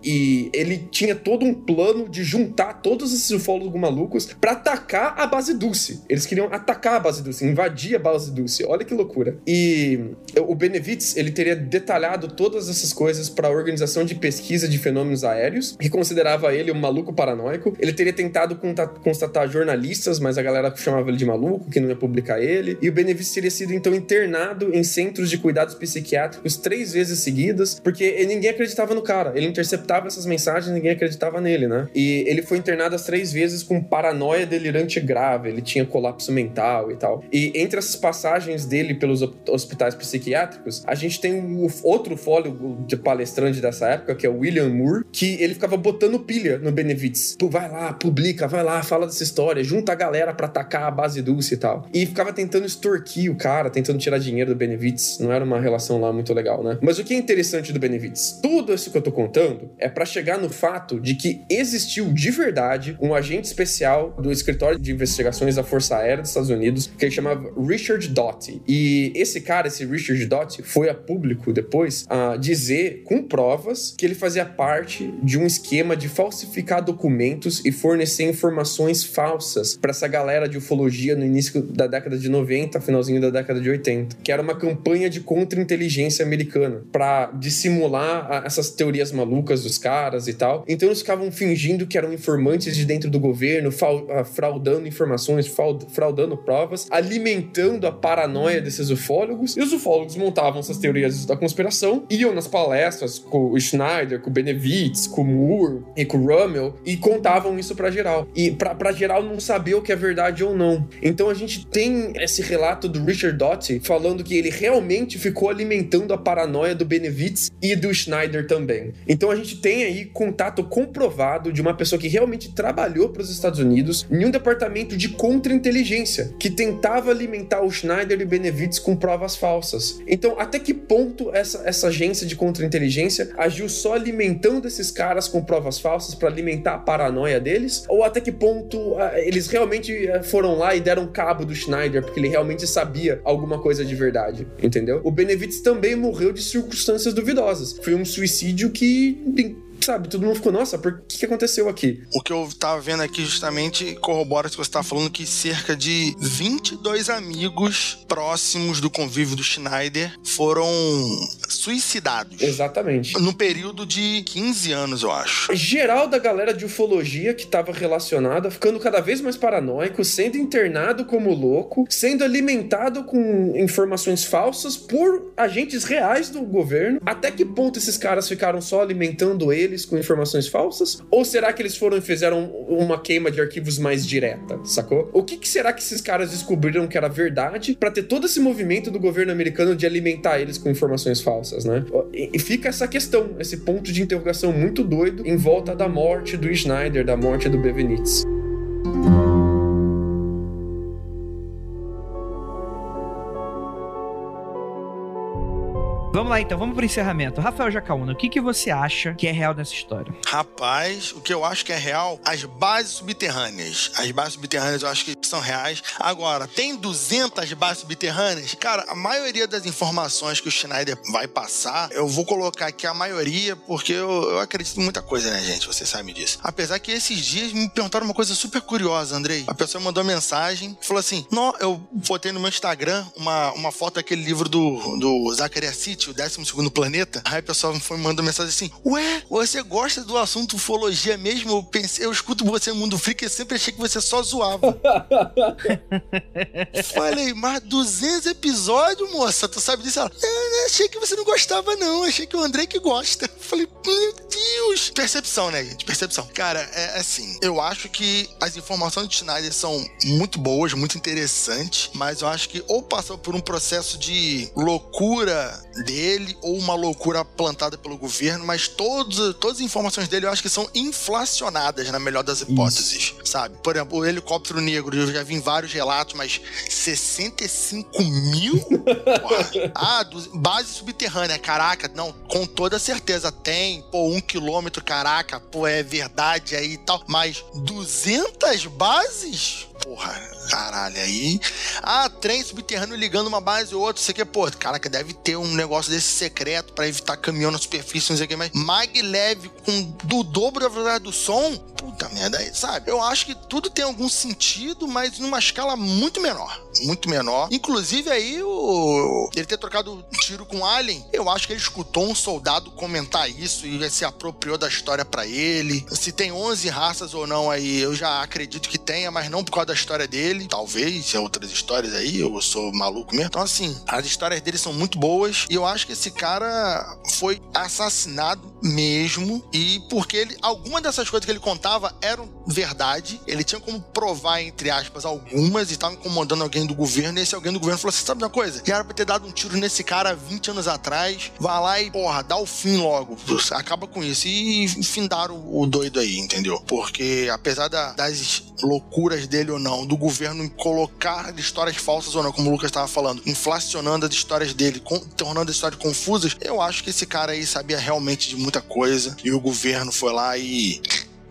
E ele tinha todo um plano de juntar todos esses ufólogos malucos para atacar a base Dulce. Eles queriam atacar a base Dulce, invadir a base Dulce. Olha que loucura. E o Benevitz, ele teria detalhado todas essas coisas para a Organização de Pesquisa de Fenômenos Aéreos, que considerava ele um maluco paranoico. Ele teria tentado constatar jornalistas, mas a galera chamava ele de maluco, que não ia publicar ele. E o Benevitz teria sido então internado em centros de cuidados psiquiátricos três vezes seguidas, porque ninguém acreditava no cara. Ele interceptava essas mensagens, ninguém acreditava nele, né? E ele foi internado as três vezes com paranoia delirante grave. Ele tinha colapso mental e tal. E entre essas passagens dele pelos hospitais psiquiátricos, a gente tem o outro fólogo de palestrante dessa época, que é o William Moore, que ele ficava botando pilha no Benevitz. Tu vai lá, publica, vai lá, fala dessa história, junta a galera para atacar a base Dulce e tal. E ficava tentando extorquir o cara, tentando tirar dinheiro do Benevitz. Não era uma relação lá muito legal, né? Mas o que é interessante do Benevitz? Tudo isso que eu tô contando é para chegar no fato de que existiu de verdade um agente especial do escritório de investigações da Força Aérea dos Estados Unidos que ele chamava Richard Doty. E esse cara, esse Richard Doty, foi a público depois a dizer com provas que ele fazia parte de um esquema de falsificar documentos e fornecer informações falsas para essa galera de ufologia no início da década de 90, finalzinho da década de 80, que era uma campanha de contra-inteligência americana para dissimular essas teorias malucas dos caras e tal. Então eles ficavam fingindo que eram informantes de dentro do governo, fraudando informações, fraudando provas, alimentando a paranoia desses ufólogos. E os ufólogos montavam essas teorias da conspiração, iam nas palestras com o Schneider, com o Benevitz, com o Moore e com o Rummel e contavam isso para geral. E para geral não saber o que é verdade ou não. Então a gente tem esse relato do Richard Doty falando que ele realmente ficou alimentando a paranoia do Benevitz e do Schneider também. Então a gente tem aí contato comprovado de uma pessoa que realmente trabalhou para os Estados Unidos em um departamento de contra-inteligência que tentava alimentar o Schneider e o Benevitz com provas falsas. Então, até que ponto essa, essa agência de contra-inteligência agiu só alimentando esses caras com provas falsas para alimentar a paranoia deles? Ou até que ponto uh, eles realmente uh, foram lá e deram cabo do Schneider porque ele realmente sabia alguma coisa de verdade? Entendeu? O Benevitz também morreu de circunstâncias duvidosas. Foi um suicídio que E sabe, todo mundo ficou, nossa, por que, que aconteceu aqui? O que eu tava vendo aqui justamente corrobora o que você tá falando que cerca de 22 amigos próximos do convívio do Schneider foram suicidados. Exatamente. No período de 15 anos, eu acho. Geral da galera de ufologia que tava relacionada, ficando cada vez mais paranoico, sendo internado como louco, sendo alimentado com informações falsas por agentes reais do governo. Até que ponto esses caras ficaram só alimentando ele com informações falsas? Ou será que eles foram e fizeram uma queima de arquivos mais direta, sacou? O que, que será que esses caras descobriram que era verdade para ter todo esse movimento do governo americano de alimentar eles com informações falsas, né? E, e fica essa questão, esse ponto de interrogação muito doido em volta da morte do Schneider, da morte do Bevenitz. Vamos lá então, vamos pro encerramento. Rafael Jacaúna, o que, que você acha que é real nessa história? Rapaz, o que eu acho que é real, as bases subterrâneas. As bases subterrâneas eu acho que são reais. Agora, tem 200 bases subterrâneas? Cara, a maioria das informações que o Schneider vai passar, eu vou colocar aqui a maioria, porque eu, eu acredito em muita coisa, né, gente? Você sabe disso. Apesar que esses dias me perguntaram uma coisa super curiosa, Andrei. A pessoa mandou mensagem, falou assim: Não, eu botei no meu Instagram uma, uma foto daquele livro do, do Zacharias City, o 12 Planeta. Aí a pessoa foi mandando mensagem assim: Ué, você gosta do assunto ufologia mesmo? Eu pensei, eu escuto você no Mundo Freak e sempre achei que você só zoava. Falei, mas 200 episódios, moça, tu sabe disso? Ela, achei que você não gostava, não. Achei que o André que gosta. Falei, meu Percepção, né, gente? Percepção. Cara, é assim, eu acho que as informações de Schneider são muito boas, muito interessantes, mas eu acho que ou passou por um processo de loucura dele ou uma loucura plantada pelo governo, mas todos, todas as informações dele eu acho que são inflacionadas, na melhor das hipóteses, Isso. sabe? Por exemplo, o helicóptero negro, eu já vi em vários relatos, mas 65 mil? ah, do, base subterrânea, caraca, não, com toda certeza tem, pô, um quilômetro, caraca, pô, é verdade aí e tal, mas 200 bases? Porra, caralho, aí. Ah, trem subterrâneo ligando uma base ou outra, sei que, pô, caraca, deve ter um negócio desse secreto para evitar caminhão na superfície, não sei o que, mas mag leve com do dobro da velocidade do som, puta merda aí, sabe? Eu acho que tudo tem algum sentido, mas numa escala muito menor. Muito menor. Inclusive aí, o... ele ter trocado tiro com Alien, eu acho que ele escutou um soldado comentar isso e se apropriou da história para ele. Se tem 11 raças ou não aí, eu já acredito que tenha, mas não por causa da história dele. Talvez, é outras histórias aí, eu sou maluco mesmo. Então, assim, as histórias dele são muito boas e eu acho que esse cara foi assassinado mesmo e porque ele, alguma dessas coisas que ele contava eram verdade, ele tinha como provar, entre aspas, algumas e estava incomodando alguém do governo e esse alguém do governo falou assim, sabe uma coisa? Já era pra ter dado um tiro nesse cara 20 anos atrás, vai lá e, porra, dá o fim logo, acaba com isso e findaram o doido aí, entendeu? Porque apesar da, das loucuras dele ou não, do governo colocar histórias falsas ou não, como o Lucas estava falando, inflacionando as histórias dele, com, tornando as histórias confusas, eu acho que esse cara aí sabia realmente de muita coisa e o governo foi lá e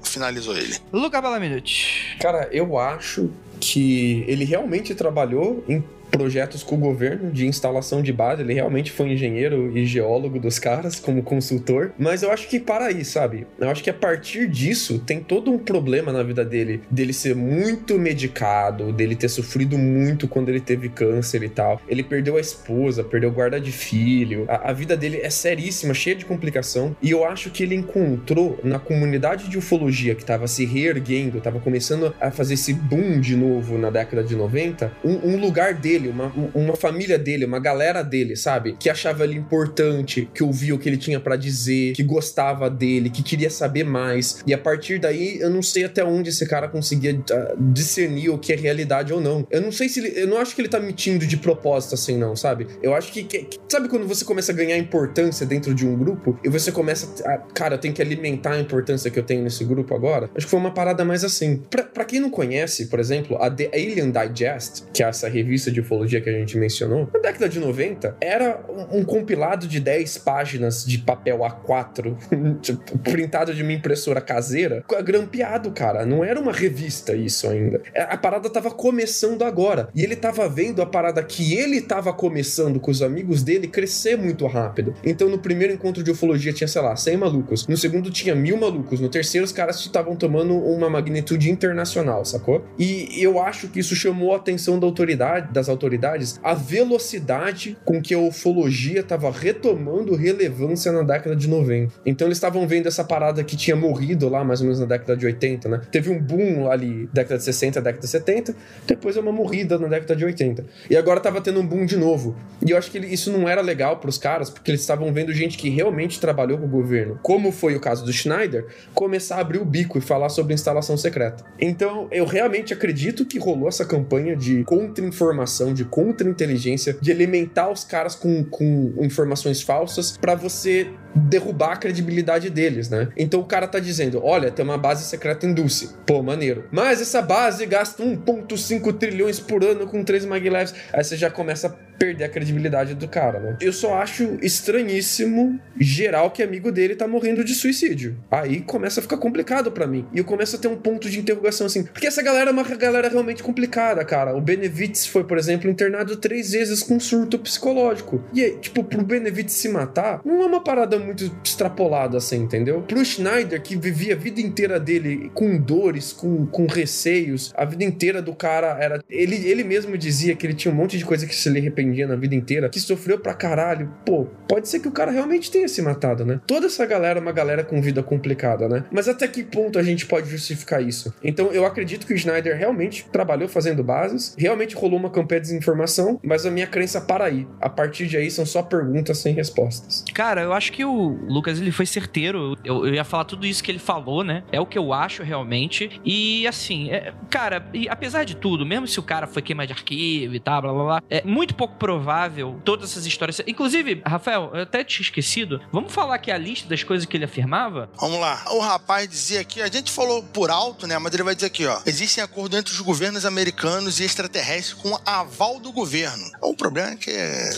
finalizou ele. Luca Balaminute. Cara, eu acho que ele realmente trabalhou em projetos com o governo de instalação de base. Ele realmente foi engenheiro e geólogo dos caras, como consultor. Mas eu acho que para aí, sabe? Eu acho que a partir disso tem todo um problema na vida dele, dele ser muito medicado, dele ter sofrido muito quando ele teve câncer e tal. Ele perdeu a esposa, perdeu guarda de filho. A, a vida dele é seríssima, cheia de complicação. E eu acho que ele encontrou na comunidade de ufologia que estava se reerguendo, estava começando a fazer esse boom de novo na década de 90, um, um lugar dele dele, uma, uma família dele, uma galera dele, sabe? Que achava ele importante, que ouvia o que ele tinha para dizer, que gostava dele, que queria saber mais. E a partir daí, eu não sei até onde esse cara conseguia uh, discernir o que é realidade ou não. Eu não sei se ele. Eu não acho que ele tá mentindo de propósito assim, não, sabe? Eu acho que, que. sabe quando você começa a ganhar importância dentro de um grupo e você começa a. Cara, eu tenho que alimentar a importância que eu tenho nesse grupo agora? Acho que foi uma parada mais assim. Pra quem não conhece, por exemplo, a The Alien Digest, que é essa revista de ufologia que a gente mencionou, na década de 90, era um, um compilado de 10 páginas de papel A4, tipo, printado de uma impressora caseira, grampeado, cara. Não era uma revista isso ainda. É, a parada tava começando agora. E ele tava vendo a parada que ele tava começando com os amigos dele crescer muito rápido. Então, no primeiro encontro de ufologia tinha, sei lá, 100 malucos. No segundo tinha mil malucos. No terceiro, os caras estavam tomando uma magnitude internacional, sacou? E eu acho que isso chamou a atenção da autoridade, das autoridades autoridades a velocidade com que a ufologia estava retomando relevância na década de 90. Então eles estavam vendo essa parada que tinha morrido lá mais ou menos na década de 80, né? Teve um boom ali, década de 60, década de 70, depois é uma morrida na década de 80. E agora tava tendo um boom de novo. E eu acho que isso não era legal para os caras, porque eles estavam vendo gente que realmente trabalhou com o governo, como foi o caso do Schneider, começar a abrir o bico e falar sobre instalação secreta. Então eu realmente acredito que rolou essa campanha de contra-informação de contra-inteligência, de alimentar os caras com, com informações falsas para você derrubar a credibilidade deles, né? Então o cara tá dizendo: olha, tem uma base secreta em Dulce. Pô, maneiro. Mas essa base gasta 1,5 trilhões por ano com 3 maglevs. Aí você já começa a perder a credibilidade do cara, né? Eu só acho estranhíssimo geral que amigo dele tá morrendo de suicídio. Aí começa a ficar complicado para mim. E eu começo a ter um ponto de interrogação assim. Porque essa galera é uma galera realmente complicada, cara. O Benevides foi, por exemplo, internado três vezes com surto psicológico. E aí, tipo, pro Benevides se matar, não é uma parada muito extrapolada assim, entendeu? Pro Schneider, que vivia a vida inteira dele com dores, com, com receios, a vida inteira do cara era. Ele, ele mesmo dizia que ele tinha um monte de coisa que se lhe arrependia na vida inteira, que sofreu pra caralho. Pô, pode ser que o cara realmente tenha se matado, né? Toda essa galera é uma galera com vida complicada, né? Mas até que ponto a gente pode justificar isso? Então eu acredito que o Schneider realmente trabalhou fazendo bases, realmente rolou uma campanha desinformação, mas a minha crença para aí. A partir de aí são só perguntas sem respostas. Cara, eu acho que o Lucas ele foi certeiro. Eu, eu ia falar tudo isso que ele falou, né? É o que eu acho realmente. E assim, é, cara, e apesar de tudo, mesmo se o cara foi queima de arquivo e tal, blá blá blá, é muito pouco provável todas essas histórias. Inclusive, Rafael, eu até tinha esquecido. Vamos falar aqui a lista das coisas que ele afirmava? Vamos lá. O rapaz dizia aqui, a gente falou por alto, né? Mas ele vai dizer aqui, ó. Existem acordos entre os governos americanos e extraterrestres com aval do governo. O problema é que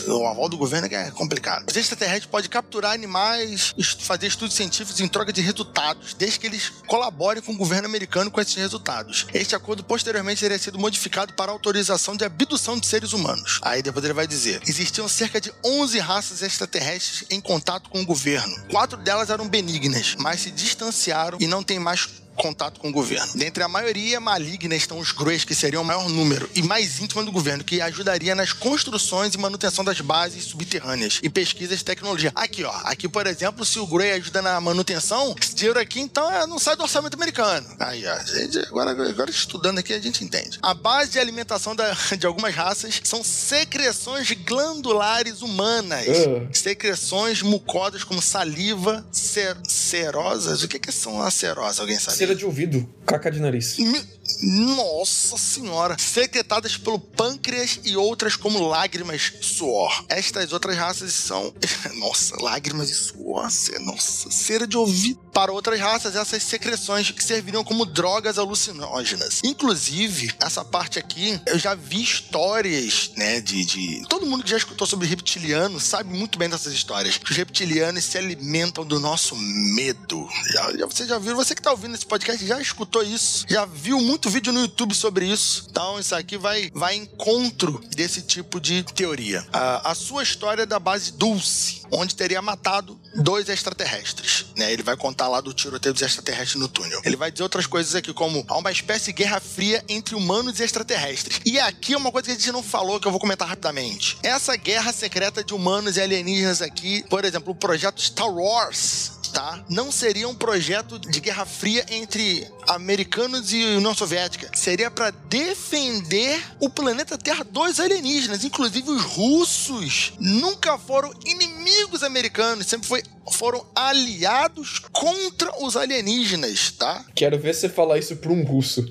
o aval do governo é que é complicado. Os extraterrestres podem capturar animais, fazer estudos científicos em troca de resultados, desde que eles colaborem com o governo americano com esses resultados. Este acordo posteriormente teria sido modificado para autorização de abdução de seres humanos. Aí depois ele vai dizer: existiam cerca de 11 raças extraterrestres em contato com o governo. Quatro delas eram benignas, mas se distanciaram e não têm mais contato com o governo. Dentre a maioria maligna estão os Greys, que seriam o maior número e mais íntimo do governo, que ajudaria nas construções e manutenção das bases subterrâneas e pesquisas de tecnologia. Aqui, ó. Aqui, por exemplo, se o Grey ajuda na manutenção, esse dinheiro aqui, então, é, não sai do orçamento americano. Aí, ó. Gente, agora, agora estudando aqui, a gente entende. A base de alimentação da, de algumas raças são secreções glandulares humanas. Uh. Secreções mucosas como saliva, cer cerosas. O que, que são as cerosas? Alguém sabe? Cera de ouvido, caca de nariz. Nossa senhora! Secretadas pelo pâncreas e outras como lágrimas, suor. Estas outras raças são. Nossa, lágrimas e suor. Nossa, cera de ouvido. Para outras raças, essas secreções que serviriam como drogas alucinógenas. Inclusive, essa parte aqui, eu já vi histórias, né, de, de... Todo mundo que já escutou sobre reptiliano sabe muito bem dessas histórias. Os reptilianos se alimentam do nosso medo. Já, já, você já viu, você que tá ouvindo esse podcast já escutou isso, já viu muito vídeo no YouTube sobre isso. Então, isso aqui vai, vai encontro desse tipo de teoria. a sua história é da base Dulce, onde teria matado dois extraterrestres. Né? Ele vai contar lá do tiroteio dos extraterrestres no túnel. Ele vai dizer outras coisas aqui, como há uma espécie de guerra fria entre humanos e extraterrestres. E aqui é uma coisa que a gente não falou, que eu vou comentar rapidamente. Essa guerra secreta de humanos e alienígenas aqui, por exemplo, o projeto Star Wars tá? Não seria um projeto de guerra fria entre americanos e União Soviética. Seria para defender o planeta Terra dos alienígenas. Inclusive os russos nunca foram inimigos americanos, sempre foi foram aliados contra os alienígenas, tá? Quero ver você falar isso pra um russo.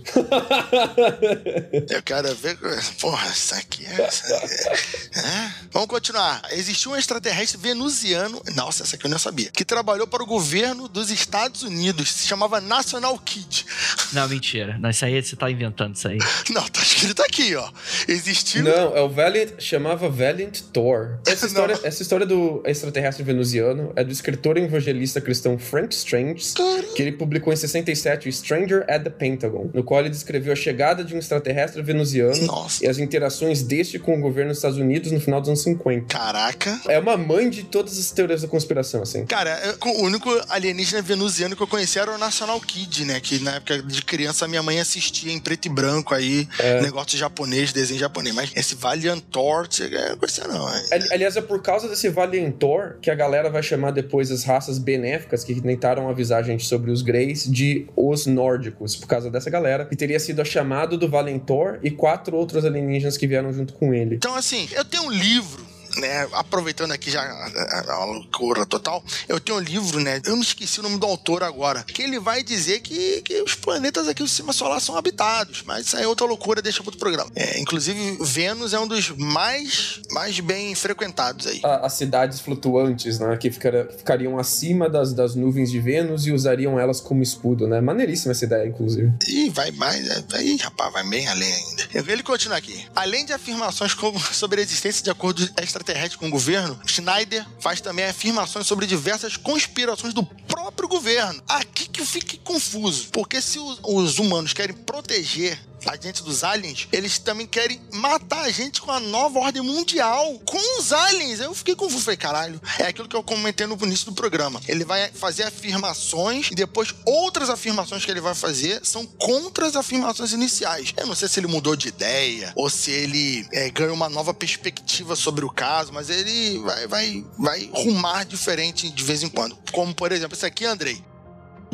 Eu quero ver. Porra, isso aqui é. É... é? Vamos continuar. Existiu um extraterrestre venusiano. Nossa, essa aqui eu não sabia. Que trabalhou para o governo dos Estados Unidos. Se chamava National Kid. Não, mentira. Não, isso aí você tá inventando isso aí. Não, tá escrito aqui, ó. Existiu. Não, é o Valiant. Chamava Valiant Thor. Essa história, essa história do extraterrestre venusiano é do escritor e evangelista cristão Frank Strange, que ele publicou em 67 Stranger at the Pentagon, no qual ele descreveu a chegada de um extraterrestre venusiano Nossa. e as interações deste com o governo dos Estados Unidos no final dos anos 50. Caraca. É uma mãe de todas as teorias da conspiração, assim. Cara, o único alienígena venusiano que eu conhecia era o National Kid, né? Que na época de criança minha mãe assistia em preto e branco aí, é. negócio japonês, desenho japonês. Mas esse Valiant Thor, eu não conhecia não. Aliás, é por causa desse Valiant Thor que a galera vai chamar depois as raças benéficas que tentaram avisar a gente sobre os Greys de os nórdicos, por causa dessa galera, que teria sido a chamado do Valentor e quatro outros alienígenas que vieram junto com ele. Então, assim, eu tenho um livro né, aproveitando aqui já a, a, loucura total, eu tenho um livro, né, eu me esqueci o nome do autor agora, que ele vai dizer que, que os planetas aqui do sistema solar são habitados, mas isso aí é outra loucura, deixa para outro programa. É, inclusive, Vênus é um dos mais, mais bem frequentados aí. As cidades flutuantes, né, que ficariam acima das, das nuvens de Vênus e usariam elas como escudo, né? Maneiríssima essa ideia, inclusive. E vai mais, aí, rapaz, vai bem além ainda. Ele continua aqui. Além de afirmações sobre a existência de acordos extraterrestres com o governo, Schneider faz também afirmações sobre diversas conspirações do próprio governo. Aqui que eu fiquei confuso, porque se os humanos querem proteger a gente dos aliens, eles também querem matar a gente com a nova ordem mundial, com os aliens. Eu fiquei confuso, falei, caralho, é aquilo que eu comentei no início do programa. Ele vai fazer afirmações e depois outras afirmações que ele vai fazer são contra as afirmações iniciais. Eu não sei se ele mudou de ideia ou se ele é, ganhou uma nova perspectiva sobre o caso, mas ele vai, vai, vai rumar diferente de vez em quando. Como, por exemplo, esse aqui, Andrei.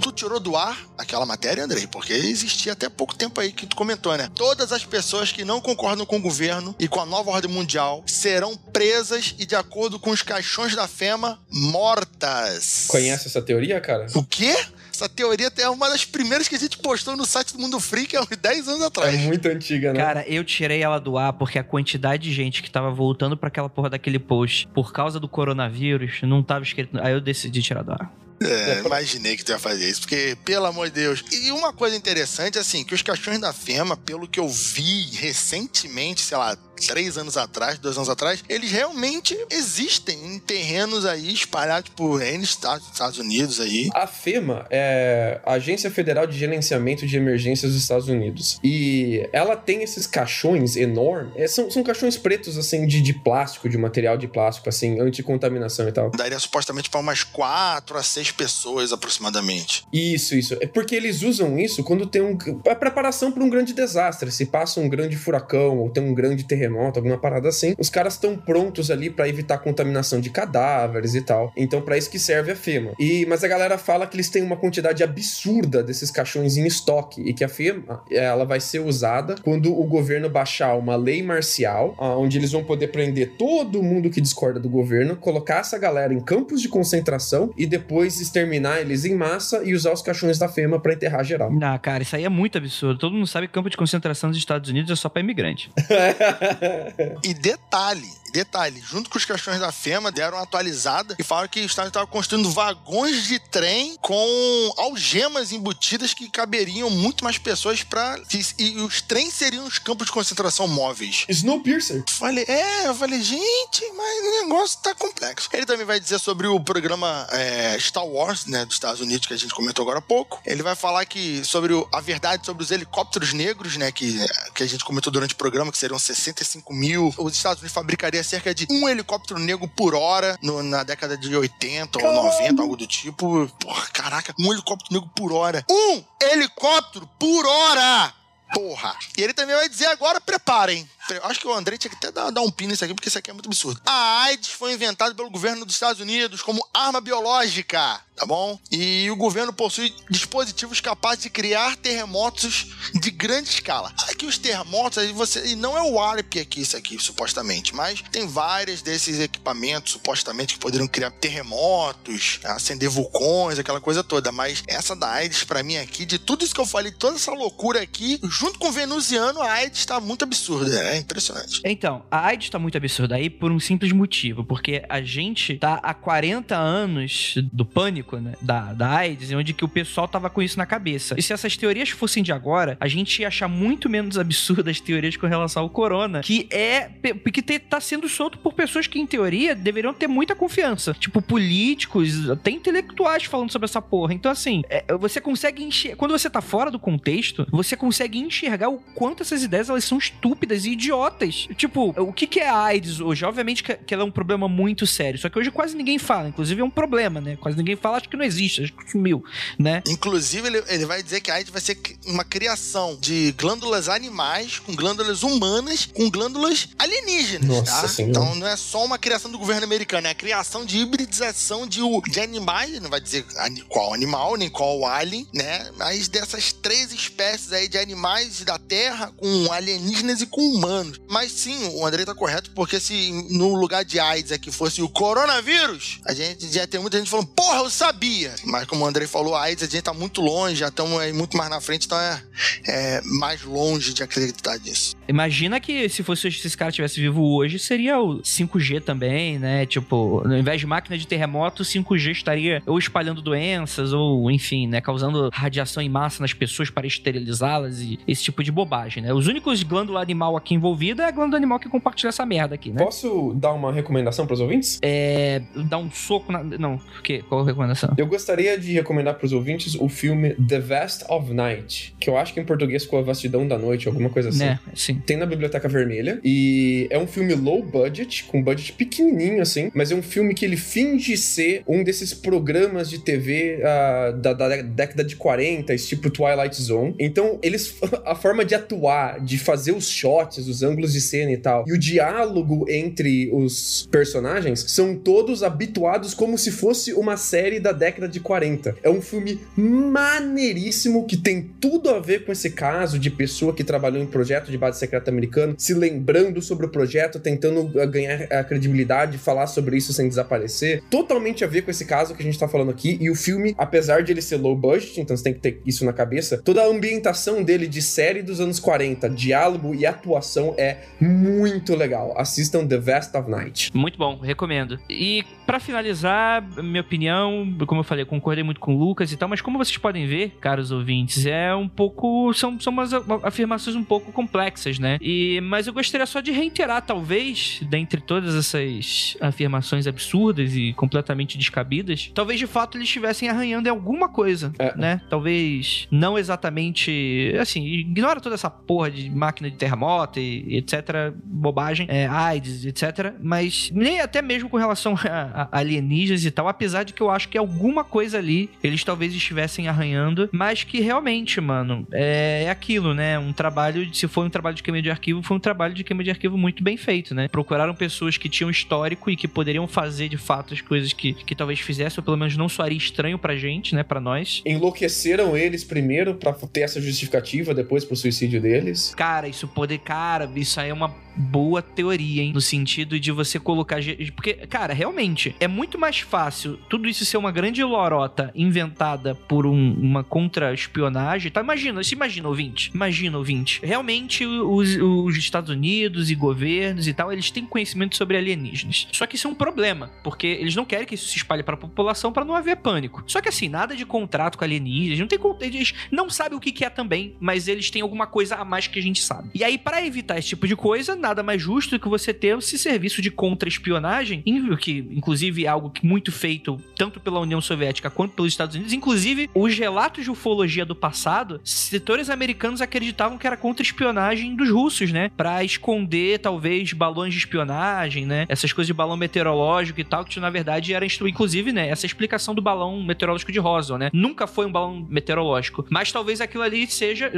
Tu tirou do ar aquela matéria, Andrei, porque existia até pouco tempo aí que tu comentou, né? Todas as pessoas que não concordam com o governo e com a nova ordem mundial serão presas e, de acordo com os caixões da FEMA, mortas. Conhece essa teoria, cara? O quê? Essa teoria é uma das primeiras que a gente postou no site do Mundo Freak há uns 10 anos atrás. É muito antiga, né? Cara, eu tirei ela do ar porque a quantidade de gente que tava voltando para aquela porra daquele post por causa do coronavírus não tava escrito. Aí eu decidi tirar do ar. É, imaginei que tu ia fazer isso, porque, pelo amor de Deus. E uma coisa interessante, assim, que os cachorros da FEMA, pelo que eu vi recentemente, sei lá, três anos atrás, dois anos atrás, eles realmente existem em terrenos aí espalhados por N estados, Estados Unidos aí. A FEMA é a Agência Federal de Gerenciamento de Emergências dos Estados Unidos. E ela tem esses caixões enormes. É, são, são caixões pretos, assim, de, de plástico, de material de plástico, assim, anticontaminação e tal. Daria supostamente para umas quatro a seis pessoas aproximadamente. Isso, isso. É porque eles usam isso quando tem um. a preparação para um grande desastre. Se passa um grande furacão ou tem um grande terremoto terremoto, alguma parada assim, os caras estão prontos ali para evitar contaminação de cadáveres e tal. Então, para isso que serve a FEMA. E, mas a galera fala que eles têm uma quantidade absurda desses caixões em estoque e que a FEMA ela vai ser usada quando o governo baixar uma lei marcial, onde eles vão poder prender todo mundo que discorda do governo, colocar essa galera em campos de concentração e depois exterminar eles em massa e usar os caixões da FEMA para enterrar geral. Não, cara, isso aí é muito absurdo. Todo mundo sabe que campo de concentração dos Estados Unidos é só para imigrante. e detalhe, detalhe, junto com os caixões da FEMA, deram uma atualizada e falaram que o Estado estava construindo vagões de trem com algemas embutidas que caberiam muito mais pessoas para e os trens seriam os campos de concentração móveis. Snowpiercer. Falei, é, eu falei, gente, mas o negócio tá complexo. Ele também vai dizer sobre o programa é, Star Wars, né, dos Estados Unidos, que a gente comentou agora há pouco. Ele vai falar que sobre o, a verdade sobre os helicópteros negros, né, que, que a gente comentou durante o programa, que seriam 65 mil. Os Estados Unidos fabricariam cerca de um helicóptero negro por hora no, na década de 80 Caramba. ou 90, algo do tipo. Porra, caraca, um helicóptero negro por hora. Um helicóptero por hora! Porra! E ele também vai dizer agora, preparem. Acho que o André tinha que até dar, dar um pino nisso aqui, porque isso aqui é muito absurdo. A AIDS foi inventada pelo governo dos Estados Unidos como arma biológica tá bom? E o governo possui dispositivos capazes de criar terremotos de grande escala. Aqui os terremotos, aí você, e não é o ARP aqui, isso aqui, supostamente, mas tem vários desses equipamentos, supostamente, que poderiam criar terremotos, acender vulcões, aquela coisa toda. Mas essa da AIDS, para mim aqui, de tudo isso que eu falei, toda essa loucura aqui, junto com o venusiano, a AIDS tá muito absurda, é impressionante. Então, a AIDS tá muito absurda aí por um simples motivo, porque a gente tá há 40 anos do pânico né, da, da AIDS, onde que o pessoal tava com isso na cabeça. E se essas teorias fossem de agora, a gente ia achar muito menos absurdas as teorias com relação ao corona, que é que tá sendo solto por pessoas que, em teoria, deveriam ter muita confiança. Tipo, políticos, até intelectuais falando sobre essa porra. Então, assim, é, você consegue enxergar. Quando você tá fora do contexto, você consegue enxergar o quanto essas ideias elas são estúpidas e idiotas. Tipo, o que, que é a AIDS hoje? Obviamente que, que ela é um problema muito sério. Só que hoje quase ninguém fala. Inclusive, é um problema, né? Quase ninguém fala acho que não existe, acho que sumiu, né? Inclusive, ele, ele vai dizer que a AIDS vai ser uma criação de glândulas animais com glândulas humanas com glândulas alienígenas, Nossa tá? Senhora. Então não é só uma criação do governo americano, é a criação de hibridização de, de animais, não vai dizer qual animal, nem qual alien, né? Mas dessas três espécies aí de animais da Terra com alienígenas e com humanos anos. Mas sim, o Andrei tá correto, porque se no lugar de AIDS aqui fosse o coronavírus, a gente já tem muita gente falando, porra, eu sabia. Mas como o Andrei falou, a AIDS a gente tá muito longe, já estamos muito mais na frente, então é, é mais longe de acreditar nisso. Imagina que se fosse se esse cara tivesse vivo hoje, seria o 5G também, né? Tipo, ao invés de máquina de terremoto, 5G estaria ou espalhando doenças, ou enfim, né? Causando radiação em massa nas pessoas para esterilizá-las e esse tipo de bobagem, né? Os únicos glândula animal aqui envolvida é a glândula animal que compartilha essa merda aqui, né? Posso dar uma recomendação para os ouvintes? É. Dar um soco na. Não, o quê? Qual a recomendação? Eu gostaria de recomendar para os ouvintes o filme The Vast of Night, que eu acho que em português ficou A Vastidão da Noite, alguma coisa assim. Né, sim. Tem na Biblioteca Vermelha e é um filme low budget, com budget pequenininho assim, mas é um filme que ele finge ser um desses programas de TV uh, da, da década de 40, esse tipo Twilight Zone. Então, eles a forma de atuar, de fazer os shots, os ângulos de cena e tal, e o diálogo entre os personagens são todos habituados como se fosse uma série da década de 40. É um filme maneiríssimo que tem tudo a ver com esse caso de pessoa que trabalhou em projeto de base secreta americano, se lembrando sobre o projeto, tentando ganhar a credibilidade, falar sobre isso sem desaparecer. Totalmente a ver com esse caso que a gente tá falando aqui. E o filme, apesar de ele ser low budget, então você tem que ter isso na cabeça, toda a ambientação dele de série dos anos 40, diálogo e atuação é muito legal. Assistam The Vast of Night. Muito bom, recomendo. E para finalizar, minha opinião, como eu falei, eu concordei muito com o Lucas e tal, mas como vocês podem ver, caros ouvintes, é um pouco. São, são umas afirmações um pouco complexas, né? E, mas eu gostaria só de reiterar, talvez, dentre todas essas afirmações absurdas e completamente descabidas, talvez de fato eles estivessem arranhando em alguma coisa, É. né? Talvez não exatamente. Assim, ignora toda essa porra de máquina de terremoto e, e etc. Bobagem, é, AIDS, etc. Mas nem até mesmo com relação a, a alienígenas e tal, apesar de que eu acho que alguma coisa ali eles talvez estivessem arranhando, mas que realmente, mano, é, é aquilo, né? Um trabalho, se foi um trabalho de queima de arquivo, foi um trabalho de queima de arquivo muito bem feito, né? Procuraram pessoas que tinham histórico e que poderiam fazer de fato as coisas que, que talvez fizessem, ou pelo menos não soaria estranho pra gente, né? Pra nós. Enlouqueceram eles primeiro pra ter essa justificativa depois pro suicídio deles. Cara, isso poder. Cara, isso aí é uma boa teoria, hein? No sentido de você colocar. Porque, cara, realmente, é muito mais fácil tudo isso ser uma grande lorota inventada por um- uma contra-espionagem. Tá? Imagina, se imagina, ouvinte. Imagina, ouvinte. Realmente, os, os Estados Unidos e governos e tal, eles têm conhecimento sobre alienígenas. Só que isso é um problema, porque eles não querem que isso se espalhe pra população pra não haver pânico. Só que assim, nada de contrato com alienígenas, não tem eles não sabem o que, que é também, mas eles têm alguma coisa a mais que a gente sabe. E aí, pra evitar esse tipo de coisa, nada mais justo do que você ter esse serviço de contra-espionagem, em- que inclusive é algo que muito feito tanto pela União Soviética quanto pelos Estados Unidos. Inclusive, os relatos de ufologia do passado, setores americanos acreditavam que era contra-espionagem dos russos, né? Pra esconder, talvez, balões de espionagem, né? Essas coisas de balão meteorológico e tal, que na verdade era inclusive, né? Essa explicação do balão meteorológico de Roswell, né? Nunca foi um balão meteorológico. Mas talvez aquilo ali seja.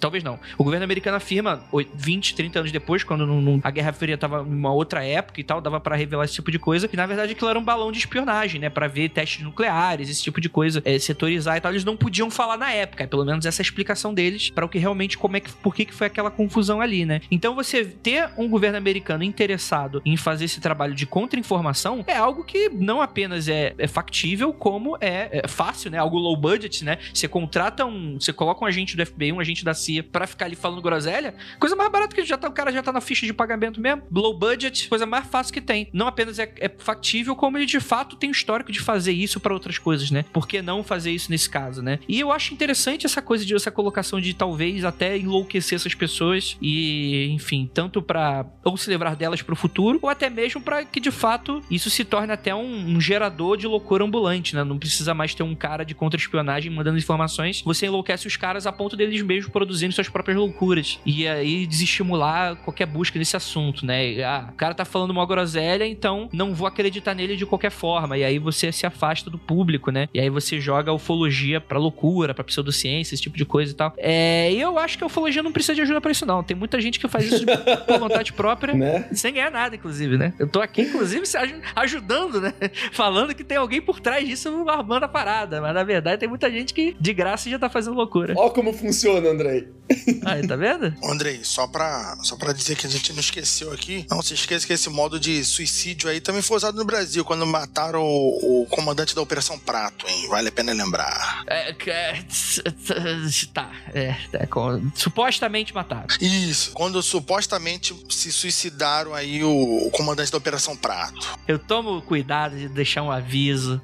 Talvez não. O governo americano afirma, oi- 20, 30 anos depois, quando a Guerra Fria tava em uma outra época e tal, dava pra revelar esse tipo de coisa, que na verdade aquilo era um balão de espionagem, né? Pra ver testes nucleares, esse tipo de coisa, é, setorizar e tal. Eles não podiam falar na época, é pelo menos essa é a explicação deles pra o que realmente, como é que, por que, que foi aquela confusão ali, né? Então você ter um governo americano interessado em fazer esse trabalho de contra-informação é algo que não apenas é, é factível, como é, é fácil, né? Algo low budget, né? Você contrata um. Você coloca um agente do FBI, um agente da CIA pra ficar ali falando groselha, coisa mais barata que já tá, o cara já tá na ficha de pagamento mesmo. Low budget, coisa mais fácil que tem. Não apenas é, é factível, como ele de fato tem o histórico de fazer isso pra outras coisas, né? Por que não fazer isso nesse caso, né? E eu acho interessante essa coisa de essa colocação de talvez até enlouquecer essas pessoas e, enfim, tanto pra ou se livrar delas pro futuro, ou até mesmo pra que de fato isso se torne até um, um gerador de loucura ambulante, né? Não precisa mais ter um cara de contra-espionagem mandando informações. Você enlouquece os caras a ponto deles mesmos produzindo suas próprias loucuras. E aí desestimular qualquer busca nesse assunto, né? Ah, o cara tá falando uma groselha, então não vou acreditar nele de qualquer forma. E aí você se afasta do público, né? E aí você joga a ufologia pra loucura, pra pseudociência, esse tipo de coisa e tal. É, e eu acho que a ufologia não precisa de ajuda pra isso, não. Tem muita gente que faz isso por vontade própria, Né? sem ganhar nada, inclusive, né? Eu tô aqui, inclusive, ajudando, né? Falando que tem alguém por trás disso armando a parada. Mas na verdade tem muita gente que de graça já tá fazendo loucura. Ó como funciona, Andrei. Aí, tá vendo? Ô, Andrei, só pra, só pra dizer que a gente não esqueceu aqui, não se esqueça que esse modo de suicídio aí também foi usado no Brasil, quando mataram o, o comandante da Operação Prato, hein? Vale a pena lembrar. É, é, tá, é, é, supostamente mataram. Isso, quando supostamente se suicidaram aí o, o comandante da Operação Prato. Eu tomo cuidado de deixar um aviso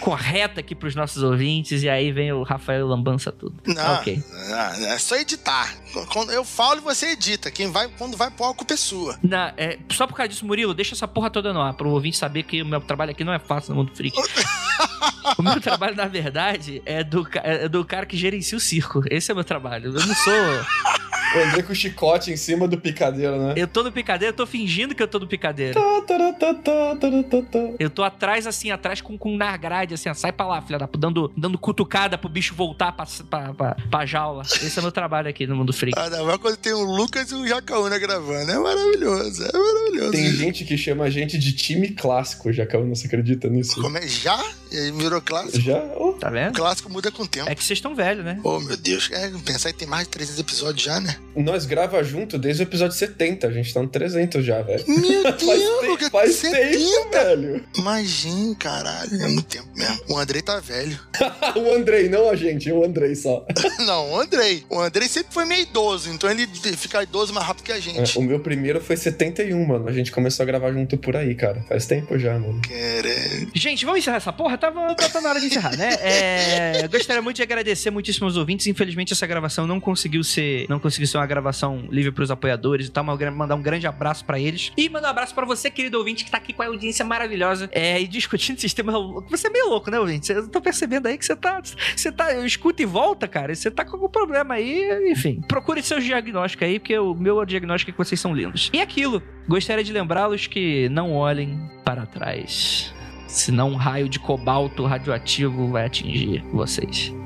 correto aqui pros nossos ouvintes, e aí vem o Rafael Lambança tudo. Não, Ok. não, é só editar. Quando eu falo e você edita. Quem vai, quando vai pro a culpa é sua. Na, é, só por causa disso, Murilo, deixa essa porra toda no ar, pro ouvinte saber que o meu trabalho aqui não é fácil no mundo freak. o meu trabalho, na verdade, é do, é do cara que gerencia o circo. Esse é o meu trabalho. Eu não sou. O com o chicote em cima do picadeiro, né? Eu tô no picadeiro, eu tô fingindo que eu tô no picadeiro. Tá, tá, tá, tá, tá, tá, tá. Eu tô atrás, assim, atrás com, com na grade, assim, ó, sai pra lá, filha da puta, dando, dando cutucada pro bicho voltar pra, pra, pra, pra jaula. Esse é o meu trabalho aqui no mundo freak. Ainda mais quando tem o Lucas e o Jacaúna gravando. É maravilhoso, é maravilhoso. Tem gente que chama a gente de time clássico, não se acredita nisso? Como é? Já? E aí virou clássico? Já? Oh, Tá O vendo? clássico muda com o tempo. É que vocês estão velhos, né? Oh, meu Deus. É, pensar que tem mais de 300 episódios já, né? Nós grava junto desde o episódio 70, a gente tá no 300 já, velho. Meu Faz, Deus, te- Lucas, faz 70. tempo, velho. Imagina, caralho. É muito tempo mesmo. O Andrei tá velho. o Andrei, não a gente, o Andrei só. Não, o Andrei. O Andrei sempre foi meio idoso, então ele fica idoso mais rápido que a É, gente. o meu primeiro foi 71, mano. A gente começou a gravar junto por aí, cara. Faz tempo já, mano. Caralho. Gente, vamos encerrar essa porra? Tava, tá, tá na hora de encerrar, né? É, eu gostaria muito de agradecer muitíssimo aos ouvintes. Infelizmente, essa gravação não conseguiu ser, não conseguiu ser uma gravação livre pros apoiadores e tal. Mas mandar um grande abraço pra eles. E mandar um abraço pra você, querido ouvinte, que tá aqui com a audiência maravilhosa é, e discutindo sistema. Você é meio louco, né, ouvinte? Eu tô percebendo aí que você tá. Você tá. Eu escuto e volta, cara. Você tá com algum problema aí, enfim. Procure seus diagnósticos aí, porque o meu diagnóstico é que vocês são lindos. E aquilo, gostaria de lembrá-los que não olhem para trás. Senão um raio de cobalto radioativo vai atingir vocês.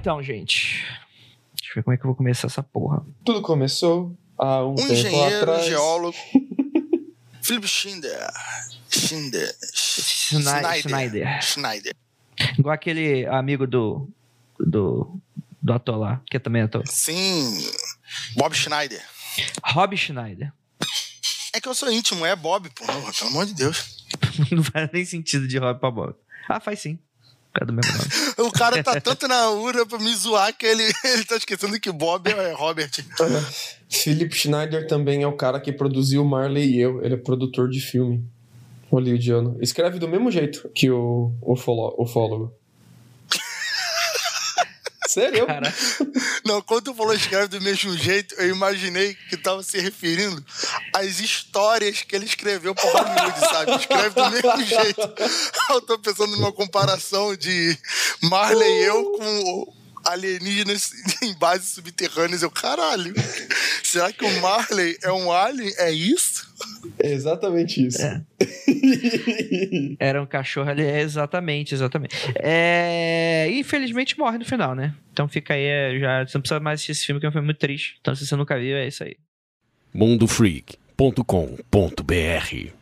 Então, gente. Deixa eu ver como é que eu vou começar essa porra. Tudo começou há um, Um tempo engenheiro, um atrás. geólogo. Philip Schindler. Schindler. Schnei- Schneider. Schneider. Igual aquele amigo do. do. do ator lá, que também é ator. Sim. Bob Schneider. Rob Schneider. É que eu sou íntimo, é Bob, pô. Pelo amor de Deus. Não faz nem sentido de Rob pra Bob. Ah, faz sim. Do mesmo nome. O cara tá tanto na ura pra me zoar que ele, ele tá esquecendo que Bob é Robert. Philip Schneider também é o cara que produziu Marley e eu. Ele é produtor de filme. Hollywoodiano. Escreve do mesmo jeito que o ufolo- ufólogo. Sério? Cara, Não, quando tu falou escreve do mesmo jeito, eu imaginei que tava se referindo às histórias que ele escreveu pra Hollywood, sabe? Escreve do mesmo jeito. Eu tô pensando numa comparação de Marley e eu com alienígenas em bases subterrâneas. Eu, caralho, será que o Marley é um alien? É isso? É exatamente isso. É. era um cachorro ali. É, exatamente, exatamente. É, infelizmente morre no final, né? Então fica aí, é, já, você não precisa mais assistir esse filme, que é um filme muito triste. Então se você nunca viu, é isso aí. mundofreak.com.br